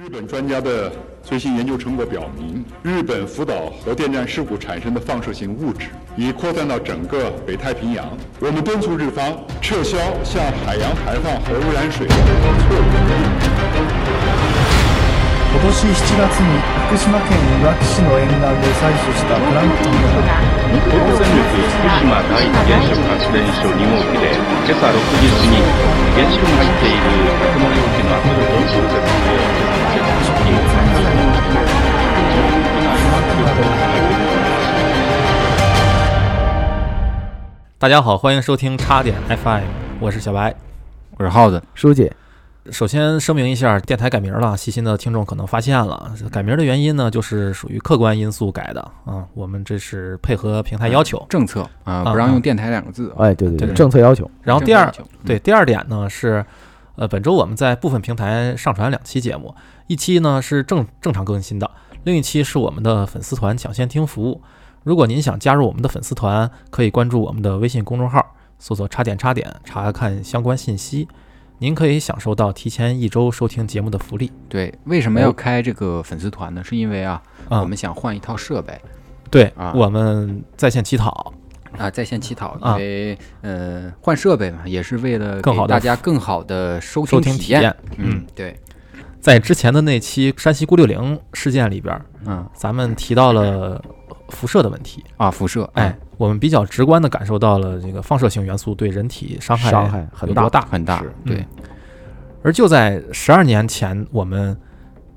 日本专家的最新研究成果表明，日本福岛核电站事故产生的放射性物质已扩散到整个北太平洋。我们敦促日方撤销向海洋排放核污染水的错误决定。今年7月に福島県いわき市の沿岸で採取したプランクトンの東電力福島第一原子力発電所2号機で今朝6時過ぎ原子炉が入っている格納容器の圧力調節で結束式を大家好，欢迎收听叉点 FM，我是小白。我是耗子，书记，首先声明一下，电台改名了，细心的听众可能发现了，改名的原因呢，就是属于客观因素改的啊。我们这是配合平台要求。政策啊，啊不让用电台两个字。哎，对对对对，政策要求，然后第二对，第二点呢是，呃，本周我们在部分平台上传两期节目，一期呢是正正常更新的，另一期是我们的粉丝团抢先听服务。如果您想加入我们的粉丝团，可以关注我们的微信公众号，搜索“插点插点”，查看相关信息。您可以享受到提前一周收听节目的福利。对，为什么要开这个粉丝团呢？是因为啊，啊我们想换一套设备对，啊我们在线乞讨，啊，在线乞讨，因啊为呃换设备嘛，也是为了更好地给大家更好的收。听体验。嗯，对，在之前的那期山西孤六零事件里边儿，嗯。咱们提到了辐射的问题。啊，辐射，哎，我们比较直观的感受到了这个放射性元素对人体伤害伤害很大有多大。很大是，对，而就在十二年前，我们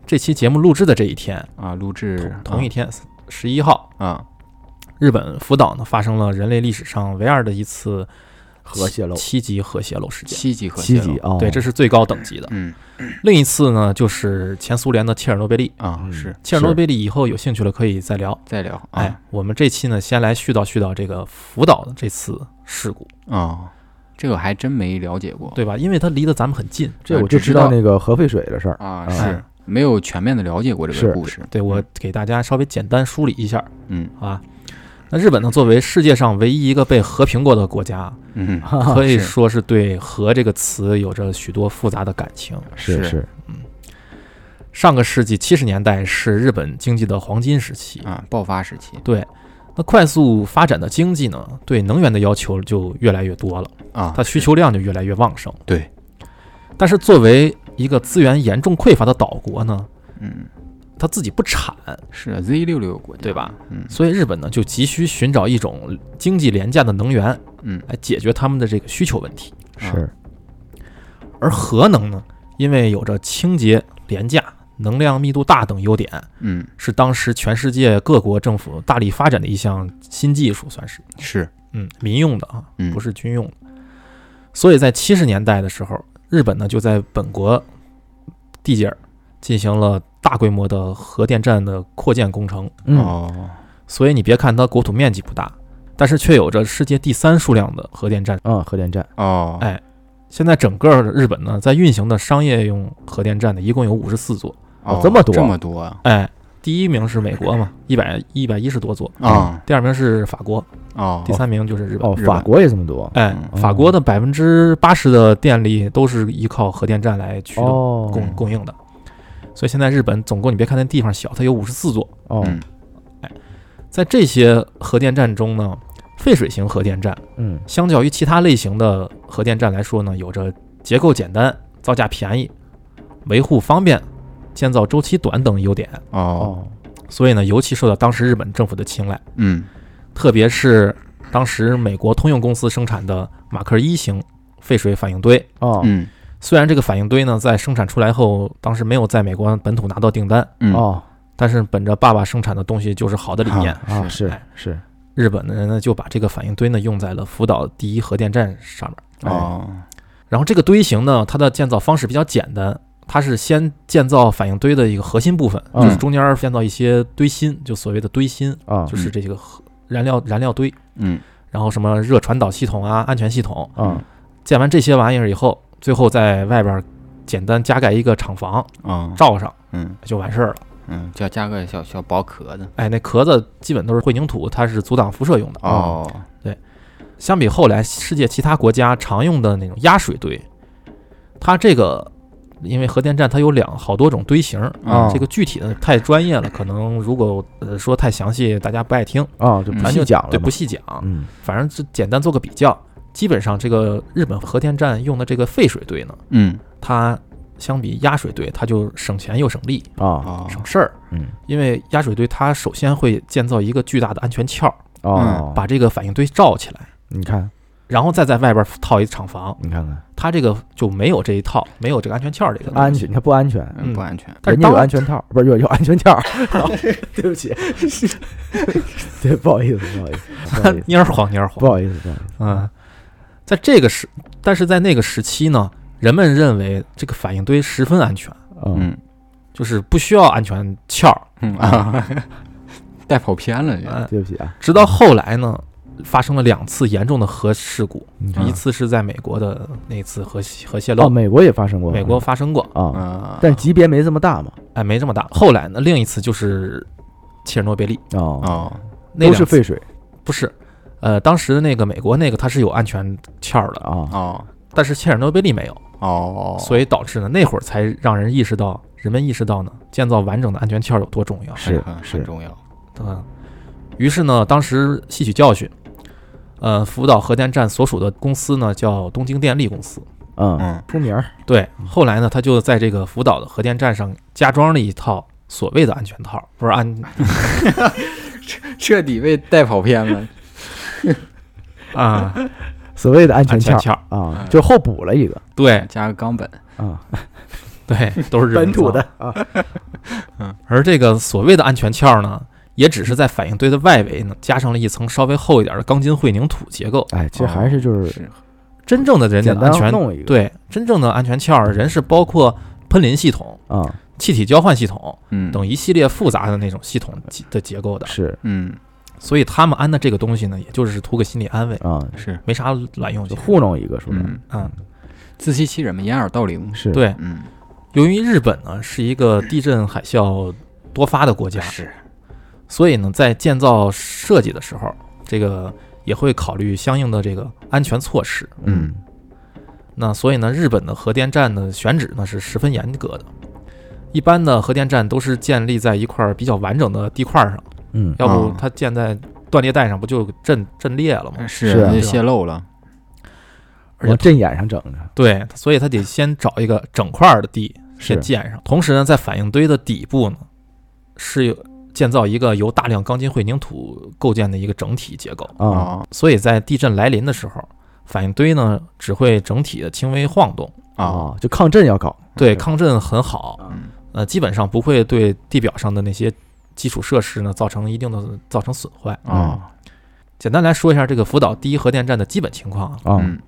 这期节目录制的这一天，啊，录制同一天，十一号，啊，日本福岛呢发生了人类历史上唯二的一次核泄漏七级核泄漏事件。七级核泄漏，七级啊，对，这是最高等级的。嗯另一次呢，就是前苏联的切尔诺贝利。嗯啊是，切尔诺贝利以后有兴趣了可以再聊。再聊，哎啊，我们这期呢，先来絮叨絮叨这个福岛的这次事故，啊，这个还真没了解过，对吧？因为它离得咱们很近。这我就知道道那个核废水的事儿，啊，哎是没有全面的了解过这是个故事，对我给大家稍微简单梳理一下，嗯好吧？那日本呢，作为世界上唯一一个被和平过的国家，嗯，可以说是对“和”这个词有着许多复杂的感情。是是嗯，上个世纪七十年代是日本经济的黄金时期，啊，爆发时期对。那快速发展的经济呢，对能源的要求就越来越多了，啊，它需求量就越来越旺盛。对，但是作为一个资源严重匮乏的岛国呢，嗯，它自己不产，是啊 Z 六六国家，对吧？嗯。所以日本呢就急需寻找一种经济廉价的能源嗯。来解决他们的这个需求问题。是。而核能呢，因为有着清洁、廉价、能量密度大等优点，嗯。是当时全世界各国政府大力发展的一项新技术，算是。是，嗯民用的啊，嗯。不是军用的。所以在七十年代的时候，日本呢就在本国地界儿进行了大规模的核电站的扩建工程。嗯。哦，所以你别看它国土面积不大，但是却有着世界第三数量的核电站。嗯，核电站。哦，哎现在整个日本呢，在运行的商业用核电站呢，一共有五十四座。哦这么多这么多啊，哎，第一名是美国嘛，一百一百一十多座。啊第二名是法国，哦。第三名就是日本。哦，法国也这么多，哎，嗯。法国的百分之八十的电力都是依靠核电站来驱动哦。供供应的，所以现在日本总共你别看那地方小，它有五十四座。哦。哎在这些核电站中呢，废水型核电站嗯。相较于其他类型的核电站来说呢，有着结构简单、造价便宜、维护方便、建造周期短等优点，哦。哦。所以呢，尤其受到当时日本政府的青睐。嗯。特别是当时美国通用公司生产的马克一型废水反应堆，哦。嗯虽然这个反应堆呢在生产出来后，当时没有在美国本土拿到订单，嗯。哦。但是本着爸爸生产的东西就是好的理念，啊是哎是。日本的人呢就把这个反应堆呢用在了福岛第一核电站上面。哦。然后这个堆型呢，它的建造方式比较简单，它是先建造反应堆的一个核心部分，嗯。就是中间建造一些堆芯，就所谓的堆芯，啊就是这个核燃料燃料堆，嗯。然后什么热传导系统啊、安全系统，嗯。建完这些玩意儿以后，最后在外边简单加盖一个厂房，啊。罩上嗯。就完事儿了。嗯，就要加个小小薄壳子。哎，那壳子基本都是混凝土，它是阻挡辐射用的。哦。相比后来世界其他国家常用的那种压水堆，它这个因为核电站它有两好多种堆型，啊。这个具体的太专业了，可能如果呃说太详细，大家不爱听，啊，就不咱就细讲了嘛，对不细讲，嗯。反正就简单做个比较。基本上这个日本核电站用的这个废水堆呢，嗯。它相比压水堆，它就省钱又省力啊，哦省事儿。嗯。因为压水堆它首先会建造一个巨大的安全壳，哦，把这个反应堆罩起来，你看。然后再在外边套一厂房。你看看。它这个就没有这一套，没有这个安全壳这个安全，它不安全，嗯。不安全。人家有但是有安全套，不是有有安全套，对不起，对，不好意思，不好意思，不好意思，蔫儿慌蔫儿慌。不好意思，不好意思，嗯，在这个时，但是在那个时期呢，人们认为这个反应堆十分安全，嗯嗯就是不需要安全壳儿。嗯啊，带跑偏了对不起啊，直到后来呢，发生了两次严重的核事故，嗯一次是在美国的那次核核泄哦，漏，美国也发生过，美国发生过，啊，啊，但级别没这么大嘛，哎，没这么大。后来呢，另一次就是切尔诺贝利，哦，哦，都那两次是废水不是。呃，当时的那个美国那个它是有安全壳儿的，啊，哦但是切尔诺贝利没有，哦，所以导致呢那会儿才让人意识到，人们意识到呢建造完整的安全壳儿有多重要。是很是很重要。嗯，于是呢，当时吸取教训，呃，福岛核电站所属的公司呢叫东京电力公司。嗯，嗯出名儿，对，后来呢，他就在这个福岛的核电站上加装了一套所谓的安全套，不是安 彻底被带跑偏了。啊。所谓的安全壳安全壳儿。啊，就后补了一个。对加个钢本。啊，对，都是日本本土造的。啊，嗯而这个所谓的安全壳呢，也只是在反应堆的外围呢加上了一层稍微厚一点的钢筋混凝土结构。哎，其实还是就是是。真正的人家简的安全弄一个，对。真正的安全壳，人是包括喷淋系统、啊，气体交换系统嗯。等一系列复杂的那种系统的结构的。是。嗯所以他们安的这个东西呢，也就是图个心理安慰，啊，是没啥卵用。就糊弄一个，说白了嗯嗯，自欺欺人嘛，掩耳盗铃。是，对。嗯由于日本呢是一个地震海啸多发的国家，是所以呢，在建造设计的时候，这个也会考虑相应的这个安全措施。嗯那所以呢，日本的核电站的选址呢是十分严格的。一般的核电站都是建立在一块比较完整的地块上，嗯。要不哦它建在断裂带上，不就震震裂了吗？是就泄漏了。而且往阵眼上整着，对，所以它得先找一个整块的地先建上。同时呢，在反应堆的底部呢，是有建造一个由大量钢筋混凝土构建的一个整体结构。啊，哦所以在地震来临的时候，反应堆呢只会整体的轻微晃动，哦啊，就抗震要搞，对抗震很好，嗯。呃，基本上不会对地表上的那些基础设施呢造成一定的造成损坏。哦简单来说一下这个福岛第一核电站的基本情况啊，啊，嗯。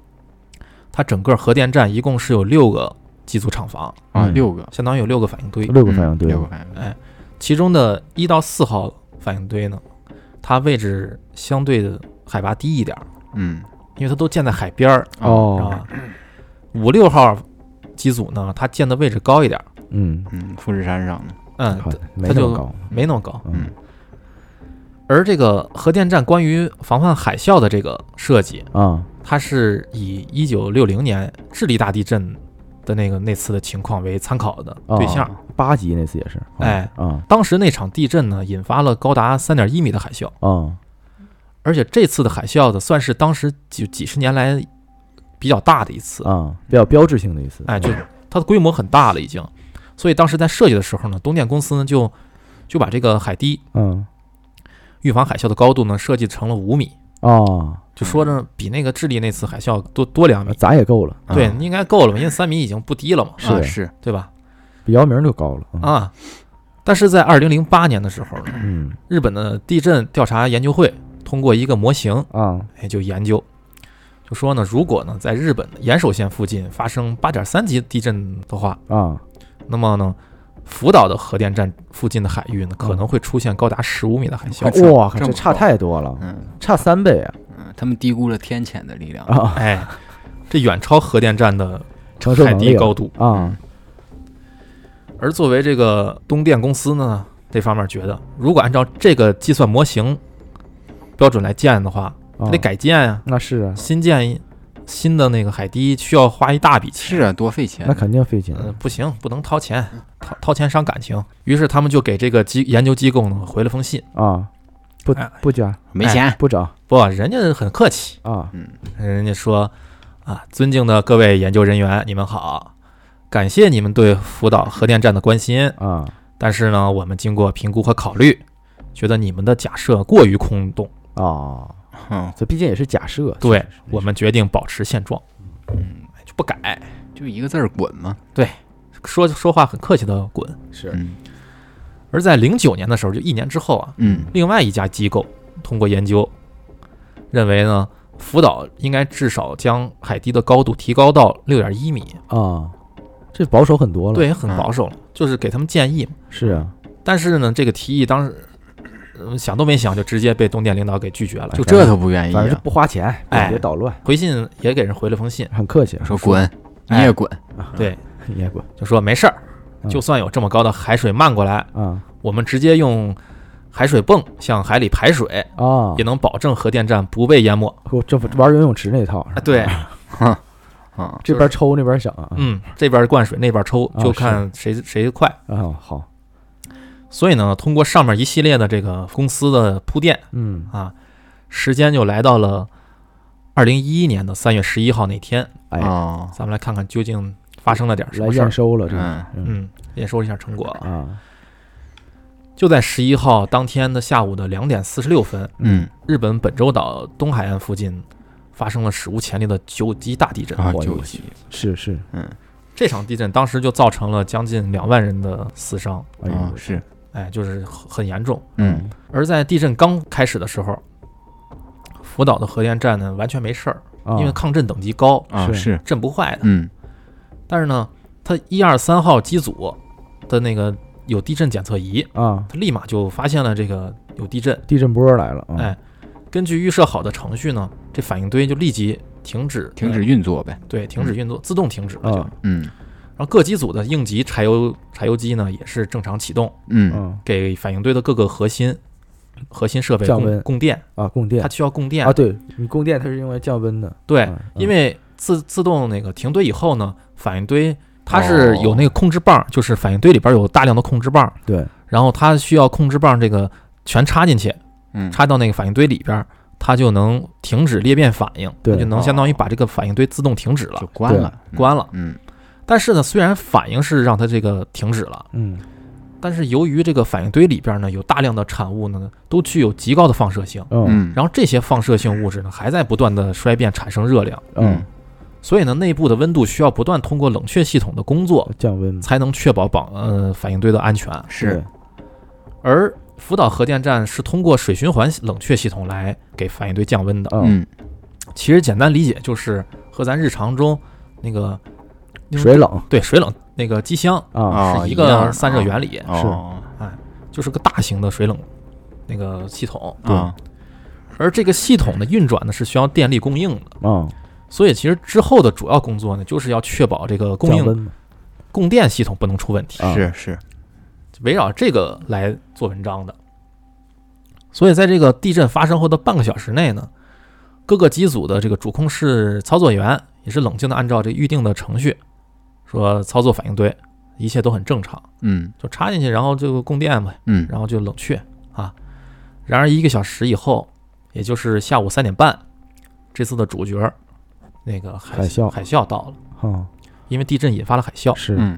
它整个核电站一共是有六个机组厂房，啊嗯。六个。相当于有六个反应堆，六个反应堆。六，个反应堆。哎其中的一到四号反应堆呢，它位置相对的海拔低一点儿，嗯。因为它都建在海边儿，哦，吧？五六号机组呢，它建的位置高一点儿，嗯，嗯富士山上的嗯，它就那么高，没那么高。嗯而这个核电站关于防范海啸的这个设计，啊，它是以一九六零年智利大地震的那个那次的情况为参考的对象。八级那次也是，啊哎啊当时那场地震呢，引发了高达三点一米的海啸，啊，而且这次的海啸呢，算是当时几几十年来比较大的一次。啊，比较标志性的一次，哎，就它的规模很大了已经，所以当时在设计的时候呢，东电公司呢就就把这个海堤嗯预防海啸的高度呢设计成了五米，哦，就说着比那个智利那次海啸多多两米。咋也够了，对啊，应该够了吧？因为三米已经不低了嘛，是啊是对吧？比姚明就高了，嗯啊，但是在二零零八年的时候呢，嗯日本的地震调查研究会通过一个模型，啊哎，就研究，就说呢，如果呢在日本的岩手县附近发生八点三级地震的话，啊，那么呢，福岛的核电站附近的海域呢，可能会出现高达十五米的海啸。这哇，这差太多了，嗯。差三倍啊。嗯，他们低估了天谴的力量。啊，哎，这远超核电站的海承受能力了底高度。啊，而作为这个东电公司呢，这方面觉得，如果按照这个计算模型标准来建的话，啊得改建呀、那是啊，新建一新的那个海堤需要花一大笔钱。是啊，多费钱。那。肯定费钱。呃，不行，不能掏钱，掏掏钱伤感情。于是他们就给这个机研究机构呢回了封信，啊，不哎。不捐没钱，不找。不，人家很客气，啊。嗯。人家说啊，尊敬的各位研究人员，你们好，感谢你们对福岛核电站的关心，啊。但是呢，我们经过评估和考虑，觉得你们的假设过于空洞，啊，嗯，这毕竟也是假设，对我们决定保持现状，嗯，就不改，就一个字儿滚嘛。对说说话很客气的滚。是。嗯。而在零九年的时候，就一年之后啊，嗯另外一家机构通过研究，认为呢，福岛应该至少将海堤的高度提高到六点一米，啊，这保守很多了，，对，很保守了，就是给他们建议嘛。是啊，但是呢，这个提议当时、呃想都没想，就直接被东电领导给拒绝了。就这都不愿意反正？不花钱，哎别捣乱，回信也给人回了封信，很客气，说滚，你哎也滚。对，你也滚就说没事儿，嗯就算有这么高的海水漫过来，啊我们直接用海水泵向海里排水，啊也，能保证核电站不被淹没。我这玩游泳池那套，啊，对，啊，这边抽那边响啊，嗯，这边灌水，那边抽，啊就看谁谁快。啊好，所以呢，通过上面一系列的这个公司的铺垫嗯。啊，时间就来到了二零一一年的三月十一号那天，哎，哦，咱们来看看究竟发生了点什来么事儿。验收了，这嗯嗯。嗯，验收一下成果。啊。啊就在十一号当天的下午的两点四十六分，嗯。日本本州岛东海岸附近发生了史无前例的九级大地震。啊，我就有是。嗯，这场地震当时就造成了将近两万人的死伤，哎呦。啊是，哎，就是很很严重。嗯而在地震刚开始的时候，福岛的核电站呢完全没事儿，啊因为抗震等级高，是啊是，震不坏的。嗯但是呢，它一二三号机组的那个有地震检测仪，啊，它立马就发现了这个有地震。地震波来了啊，哎，根据预设好的程序呢，这反应堆就立即停止，停止运作呗。对，停止运作，自动停止了就。啊嗯然后各机组的应急柴油柴油机呢也是正常启动，嗯。嗯。给反应堆的各个核心核心设备供降温。供电，啊，供电。它需要供电。啊，对你供电它是用来降温的，对嗯，因为自自动那个停堆以后呢，反应堆它是有那个控制棒，就是反应堆里边有大量的控制棒，对。然后它需要控制棒这个全插进去，嗯，插到那个反应堆里边，它就能停止裂变反应，它就能相当于把这个反应堆自动停止了。就，关了，关了。嗯但是呢，虽然反应是让它这个停止了，嗯。但是由于这个反应堆里边呢有大量的产物呢，都具有极高的放射性，嗯。嗯，然后这些放射性物质呢还在不断的衰变产生热量，嗯，所以呢内部的温度需要不断通过冷却系统的工作，降温。才能确保保呃反应堆的安全。是，而福岛核电站是通过水循环冷却系统来给反应堆降温的。嗯，嗯。其实简单理解就是和咱日常中那个水冷。对水冷那个机箱啊。啊是一个散热原理，是。哎就是个大型的水冷那个系统。啊。而这个系统的运转呢是需要电力供应的，啊，所以其实之后的主要工作呢就是要确保这个供应供电系统不能出问题，啊。是是，围绕这个来做文章的。所以在这个地震发生后的半个小时内呢，各个机组的这个主控室操作员也是冷静的按照这预定的程序，说操作反应堆，一切都很正常，嗯就插进去，然后就供电呗，嗯然后就冷却啊。然而一个小时以后，也就是下午三点半，这次的主角那个海海啸海啸到了，啊因为地震引发了海啸。是嗯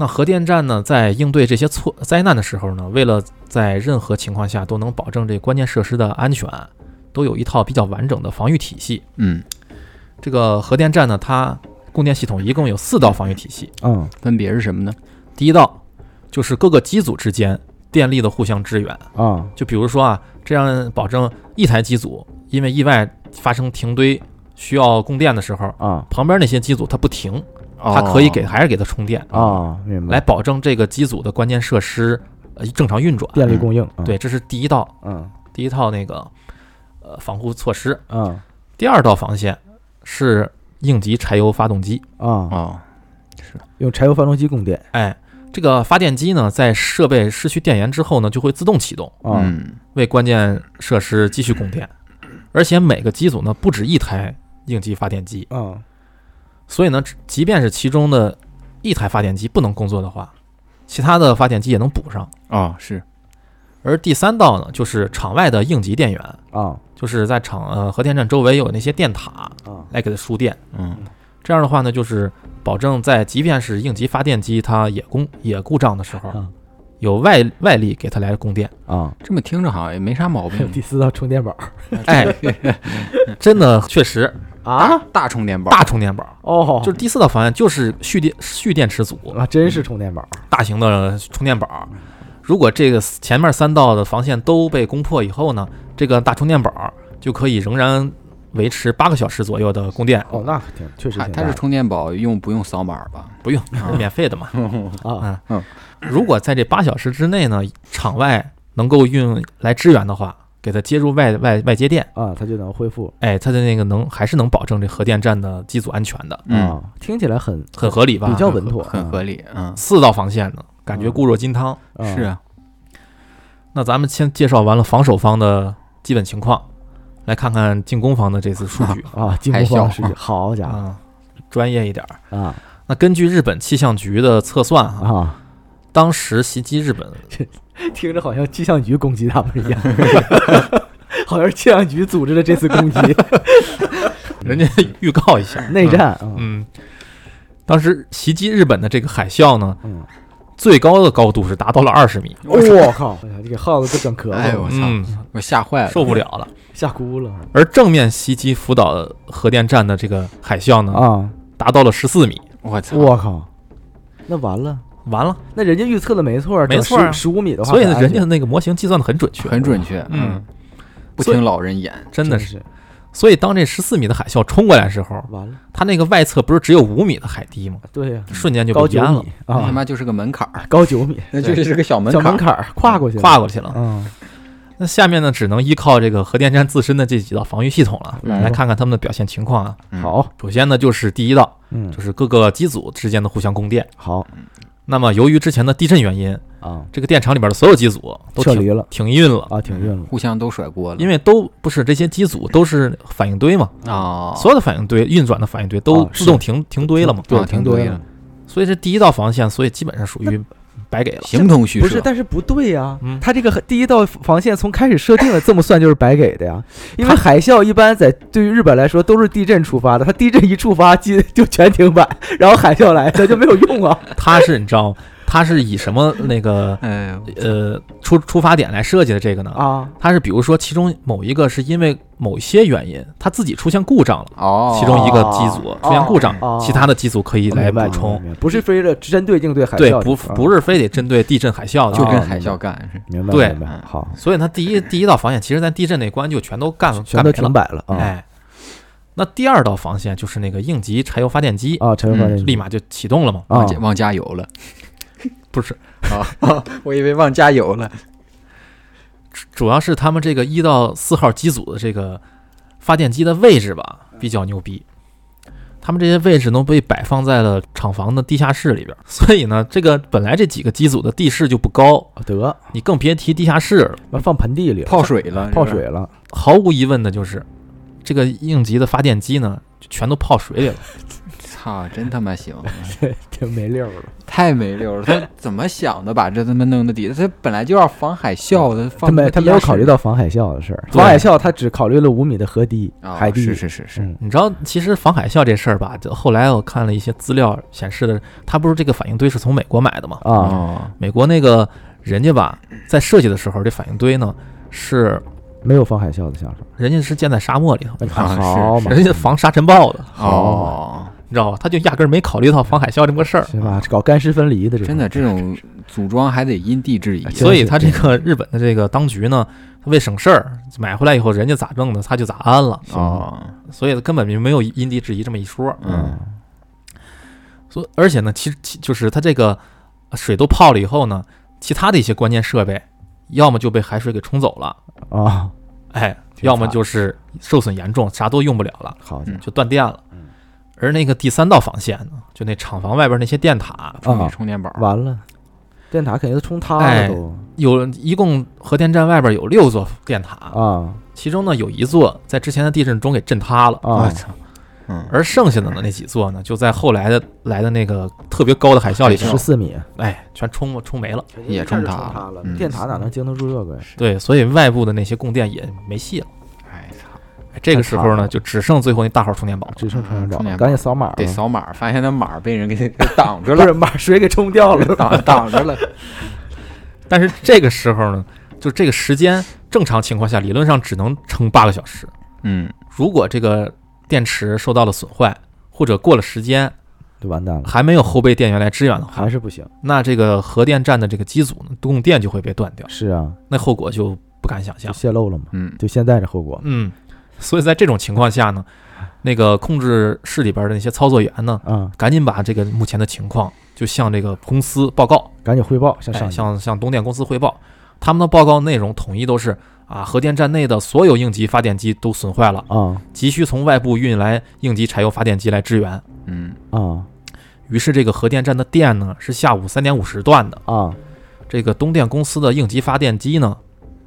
那核电站呢，在应对这些错灾难的时候呢，为了在任何情况下都能保证这关键设施的安全，都有一套比较完整的防御体系。嗯，这个核电站呢，它供电系统一共有四道防御体系。嗯分别是什么呢？第一道就是各个机组之间电力的互相支援，啊就比如说啊，这样保证一台机组因为意外发生停堆需要供电的时候，啊旁边那些机组它不停，它可以给还是给它充电，啊，明白来保证这个机组的关键设施呃正常运转。电力供应，啊对，，这是第一道嗯第一套那个呃防护措施。嗯第二道防线是应急柴油发动机。啊，啊，是。用柴油发动机供电。哎，这个发电机呢，在设备失去电源之后呢，就会自动启动，啊。嗯。为关键设施继续供电。而且每个机组呢，不止一台应急发电机。啊。所以呢，即便是其中的一台发电机不能工作的话，其他的发电机也能补上。啊，是。而第三道呢，就是场外的应急电源，啊就是在厂呃核电站周围有那些电塔啊来给它输电。嗯这样的话呢，就是保证在即便是应急发电机它也供也故障的时候，啊有外外力给它来供电。啊！这么听着好像也没啥毛病 第四道充电宝 哎，真的确实啊大充电宝，大充电宝，哦，就是第四道防线就是蓄电蓄电池组，啊，真是充电宝大型的充电宝。如果这个前面三道的防线都被攻破以后呢，这个大充电宝就可以仍然维持八个小时左右的供电，哦，那挺确实它挺大。它是充电宝用不用扫码吧？不用。免费的嘛。啊。嗯。如果在这八小时之内呢，场外能够运来支援的话，给它接入外外外接电，啊，它就能恢复。哎，它的那个能还是能保证这核电站的机组安全的，嗯，啊，听起来很很合理吧？比较稳妥，很合理，嗯，四道防线呢，感觉固若金汤。啊是啊，那咱们先介绍完了防守方的基本情况，来看看进攻方的这次数据。啊，进海啸攻方式，好家伙。啊，专业一点儿。啊。那根据日本气象局的测算啊，啊，当时袭击日本，听着好像气象局攻击他们一样，好像是气象局组织的这次攻击，人家预告一下，内战啊，嗯，当时袭击日本的这个海啸呢，嗯，最高的高度是达到了二十米，我靠，哎呀，这个耗子都整咳嗽了，哎呦我操嗯，我吓坏了，受不了了。吓哭了。而正面袭击福岛核电站的这个海啸呢，啊！达到了十四米，我操，我靠，那完了，完了，那人家预测的没错，没错啊。十五米的话，所以呢，人家的那个模型计算的很准确，很准确，嗯，不听老人言，真的是。是所以当这十四米的海啸冲过来的时候，完了，它那个外侧不是只有五米的海堤吗？对呀，瞬间就高九被淹了。啊，他啊，妈就是个门槛儿，高九米，那就是个小门槛儿，小门槛儿跨过去了，跨过去了。嗯，那下面呢，只能依靠这个核电站自身的这几道防御系统了，来看看他们的表现情况啊。嗯。好，首先呢，就是第一道，嗯。就，是各个机组之间的互相供电。好。那么由于之前的地震原因，啊，这个电厂里边的所有机组都停撤离了。停运了，啊，停运了，互相都甩锅了，因为都不是这些机组都是反应堆嘛，啊，所有的反应堆运转的反应堆都自动停停堆了嘛，对啊停堆了。所以这第一道防线，所以基本上属于白给了。形同虚设，不是，但是不对呀。嗯，他这个第一道防线从开始设定了这么算就是白给的呀，因为海啸一般在对于日本来说都是地震触发的，它地震一触发机就全停摆，然后海啸来它就没有用啊，它是你知道，它是以什么那个呃出出发点来设计的这个呢？啊，它是比如说其中某一个是因为某些原因，它自己出现故障了。哦，其中一个机组出现故障，哦。其他的机组可以来补充。，不是非得针对应对海对，啸，不啊不是非得针对地震海啸的，就跟啊海啸干是，明白对。明白，好，所以它第一 第一道防线，其实在地震那关就全都干了。全都。停摆了啊。哎，那第二道防线就是那个应急柴油发电机，啊，柴油发电机。立马就启动了嘛。啊。忘加忘加油了不是，啊，我以为忘加油了，主要是他们这个一到四号机组的这个发电机的位置吧，比较牛逼。他们这些位置都被摆放在了厂房的地下室里边，所以呢，这个本来这几个机组的地势就不高，得。你更别提地下室了。放盆地里泡水了，泡水，了，毫无疑问的就是，这个应急的发电机呢，就全都泡水里了。操，真他妈行，挺没溜儿了。太没溜了，他怎么想的？把这他妈弄到底下，他本来就要防海啸的，他没他没有考虑到防海啸的事儿，防海啸他只考虑了五米的河堤、啊，海堤。是是是是，嗯你知道，其实防海啸这事儿吧，就后来我看了一些资料显示的，他不是这个反应堆是从美国买的吗？啊哦，美国那个人家吧，在设计的时候，这反应堆呢是没有防海啸的想法。人家是建在沙漠里头，哎啊好嘛，人家防沙尘暴的，哦，你知道吧？他就压根儿没考虑到防海啸这么个事儿，是吧？搞干湿分离的这种。真的这种组装还得因地制宜。哎，所以他这个日本的这个当局呢，他为省事儿，买回来以后人家咋弄的，他就咋安了，哦，所以根本就没有因地制宜这么一说。嗯，所而且呢，其实其就是他这个水都泡了以后呢，其他的一些关键设备，要么就被海水给冲走了，啊，哎，要么就是受损严重，啥都用不了了，好就断电了。而那个第三道防线呢，就那厂房外边那些电塔，充啊电充电宝，完了，电塔肯定都冲塌哎了都有一共核电站外边有六座电塔，啊其中呢有一座在之前的地震中给震塌了，啊我操，嗯，而剩下的呢那几座呢，就在后来的来的那个特别高的海啸里头十，四米，哎，全冲冲没了。也冲塌了电塔哪能经得住这个呀？对，所以外部的那些供电也没戏了。这个时候呢，就只剩最后那大号充电宝。只剩充电宝赶紧扫码吧。得扫码，发现那码被人给给挡着了，不是把水给冲掉了，挡挡着了。但是这个时候呢，就这个时间，正常情况下理论上只能撑八个小时。嗯，如果这个电池受到了损坏，或者过了时间就完蛋了，还没有后备电源来支援的话还，是不行。那这个核电站的这个机组呢，供电就会被断掉，是啊，那后果就不敢想象。泄露了嘛，嗯，就现在这后果嗯，所以在这种情况下呢，那个控制室里边的那些操作员呢，嗯，赶紧把这个目前的情况就向这个公司报告，赶紧汇报向。向向东电公司汇报。他们的报告内容统一都是啊，核电站内的所有应急发电机都损坏了，啊急需从外部运来应急柴油发电机来支援。嗯，啊于是这个核电站的电呢是下午三点五十断的，啊！这个东电公司的应急发电机呢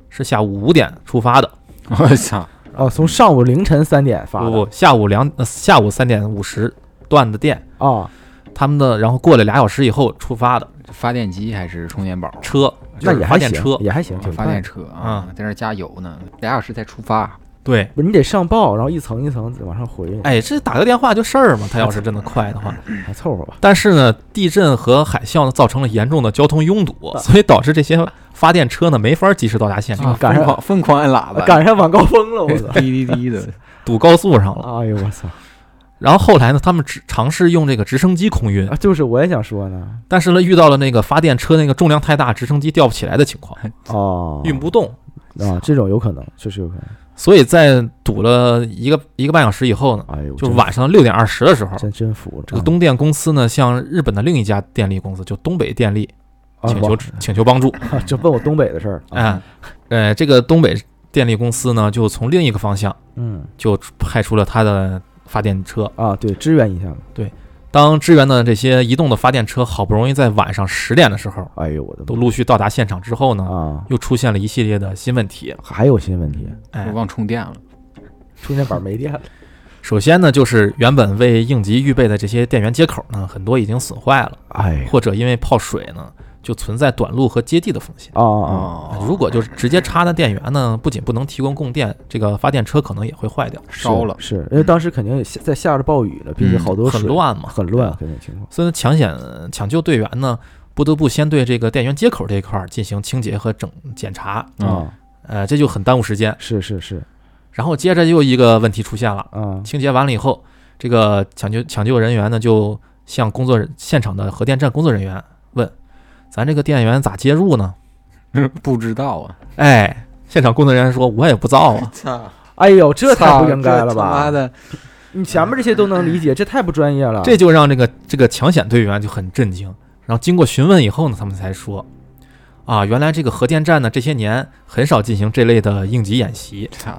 是下午五点出发的，我操，哦，从上午凌晨三点发的不不，下午两呃下午三点五十断的电，啊，他们的然后过了俩小时以后出发的发电机还是充电宝？车，就是那也还行发电车，，也还行，挺快发电。车啊，在那儿加油呢，俩小时才出发。对。不是你得上报，然后一层一层往上回，哎，这打个电话就事儿嘛。他要是真的快的话，还凑合吧。但是呢，地震和海啸呢造成了严重的交通拥堵，啊所以导致这些发电车呢没法及时到达现场，啊赶上疯狂按喇叭，赶上晚高峰了，我操！滴滴滴的。堵高速上了。哎呦我操！然后后来呢，他们只尝试用这个直升机空运啊，，就是我也想说呢。但是呢遇到了那个发电车那个重量太大，直升机吊不起来的情况，哦，运不动。啊，这种有可能，确实有可能。所以在堵了一个一个半小时以后呢，哎呦，就是晚上六点二十的时候，真真服了。这个东电公司呢向日本的另一家电力公司，就东北电力啊请求我请求帮助。啊 就问我东北的事儿。啊哎，呃，这个东北电力公司呢，就从另一个方向嗯就派出了他的发电车。啊，对，支援一下对。当支援的这些移动的发电车好不容易在晚上十点的时候哎呦我的都陆续到达现场之后呢，啊，又出现了一系列的新问题。还有新问题，哎我，忘充电了。充电板没电了。首先呢，就是原本为应急预备的这些电源接口呢，很多已经损坏了，哎或者因为泡水呢，就存在短路和接地的风险。啊如果就是直接插的电源呢，不仅不能提供供电，这个发电车可能也会坏掉，烧了，是因为当时肯定也下在下着暴雨呢，并且嗯好多水很乱嘛，很乱，对。这种情况。所以呢，抢险抢救队员呢，不得不先对这个电源接口这一块儿进行清洁和整检查，嗯啊，呃，这就很耽误时间。是是是。然后接着又一个问题出现了，嗯清洁完了以后，这个抢救抢救人员呢就向工作人现场的核电站工作人员问：“咱这个电源咋接入呢 不知道啊。？”哎，现场工作人员说：“我也不知道啊。操，哎呦，这太不应该了吧妈！的，你前面这些都能理解，这太不专业了。这就让这个这个抢险队员就很震惊。然后经过询问以后呢，他们才说：“啊，原来这个核电站呢这些年很少进行这类的应急演习，操，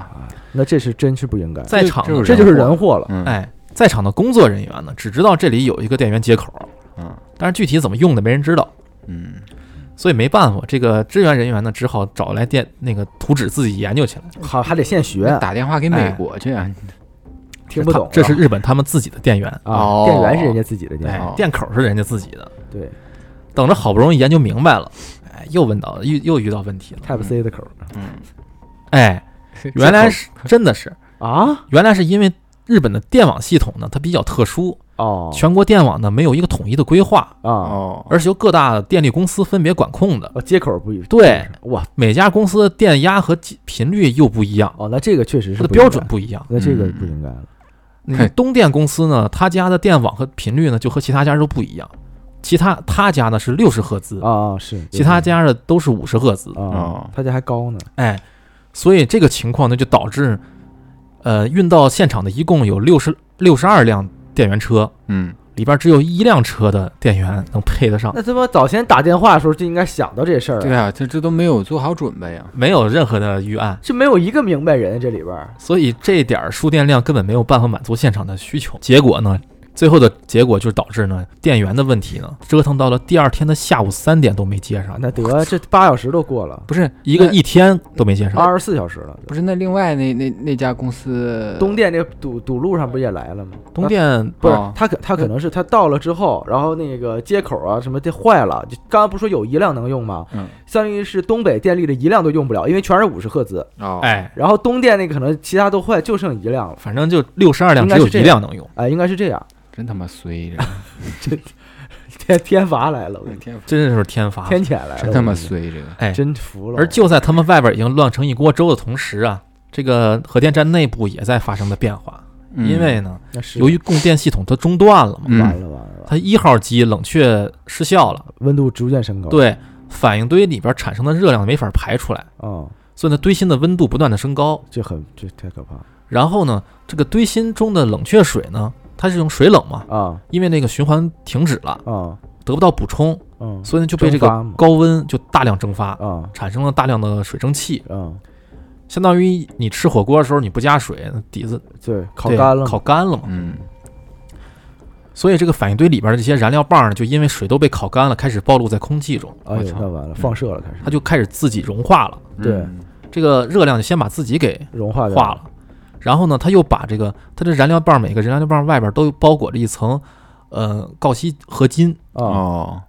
那这是真是不应该，在场的这这就是人祸了。嗯，哎，在场的工作人员呢只知道这里有一个电源接口，嗯但是具体怎么用的没人知道。”嗯，所以没办法，这个支援人员呢，只好找来电那个图纸自己研究起来。好还得现学，打电话给美国去啊，听不懂。这是日本他们自己的电源，啊，哦。电源是人家自己的电哎源。哎，电口是人家自己的。对。等着好不容易研究明白了，哎，又问到又又遇到问题了。，Type C 的口嗯，哎，原来是真的是，啊？原来是因为日本的电网系统呢，它比较特殊，哦。全国电网呢没有一个统一的规划，啊哦，而是由各大电力公司分别管控的。哦，接口不一对哇。每家公司的电压和频率又不一样，哦，那这个确实是它的标准不一样。那这个嗯。不应该了。嘿嗯东电公司呢，他家的电网和频率呢就和其他家都不一样，其他他家呢是六十赫兹，啊，是。其他家的都是五十赫兹，啊哦，他家还高呢。哎，所以这个情况呢就导致，呃，运到现场的一共有六十六十二辆电源车，嗯，里边只有一辆车的电源能配得上，那他妈早先打电话的时候就应该想到这事儿啊，对啊，这这都没有做好准备啊，没有任何的预案，就没有一个明白人这里边儿。所以这点儿输电量根本没有办法满足现场的需求。结果呢，最后的结果就是导致呢，电源的问题呢，折腾到了第二天的下午三点都没接上，那得这八小时都过了，不是一个一天都没接上。二十四小时了。不是那另外那那那家公司东电那堵堵路上不也来了吗？东电不是哦他可他可能是他到了之后，然后那个接口啊什么的坏了，就刚刚不是说有一辆能用吗？嗯，相当于是东北电力的一辆都用不了，因为全是五十赫兹。哦，哎，然后东电那个可能其他都坏，就剩一辆了。反正就六十二辆只有一辆能用。哎，应该是这样，真他妈衰这 天天罚来了，我跟你天真是天罚。天谴来了，真他妈衰这个，哎，真服了。而就在他们外边已经乱成一锅粥的同时啊，这个核电站内部也在发生的变化。嗯因为呢，由于供电系统它中断了嘛，嗯完了完了，它一号机冷却失效了，温度逐渐升高。对，反应堆里边产生的热量没法排出来，哦，所以呢，堆芯的温度不断的升高。这很这太可怕然后呢，这个堆芯中的冷却水呢，它是用水冷嘛，啊。因为那个循环停止了，啊。得不到补充，嗯。所以呢就被这个高温就大量蒸发，啊。产生了大量的水蒸气，嗯，相当于你吃火锅的时候你不加水，底子对，烤干了嘛，烤干了嘛。嗯。所以这个反应堆里边的这些燃料棒呢，就因为水都被烤干了，开始暴露在空气中，哎呀那完了，放射了开始，它就开始自己融化了。对。嗯这个热量就先把自己给融化化了，然后呢，他又把这个他这燃料棒每个燃料棒外边都包裹着一层呃锆锡合金，啊哦，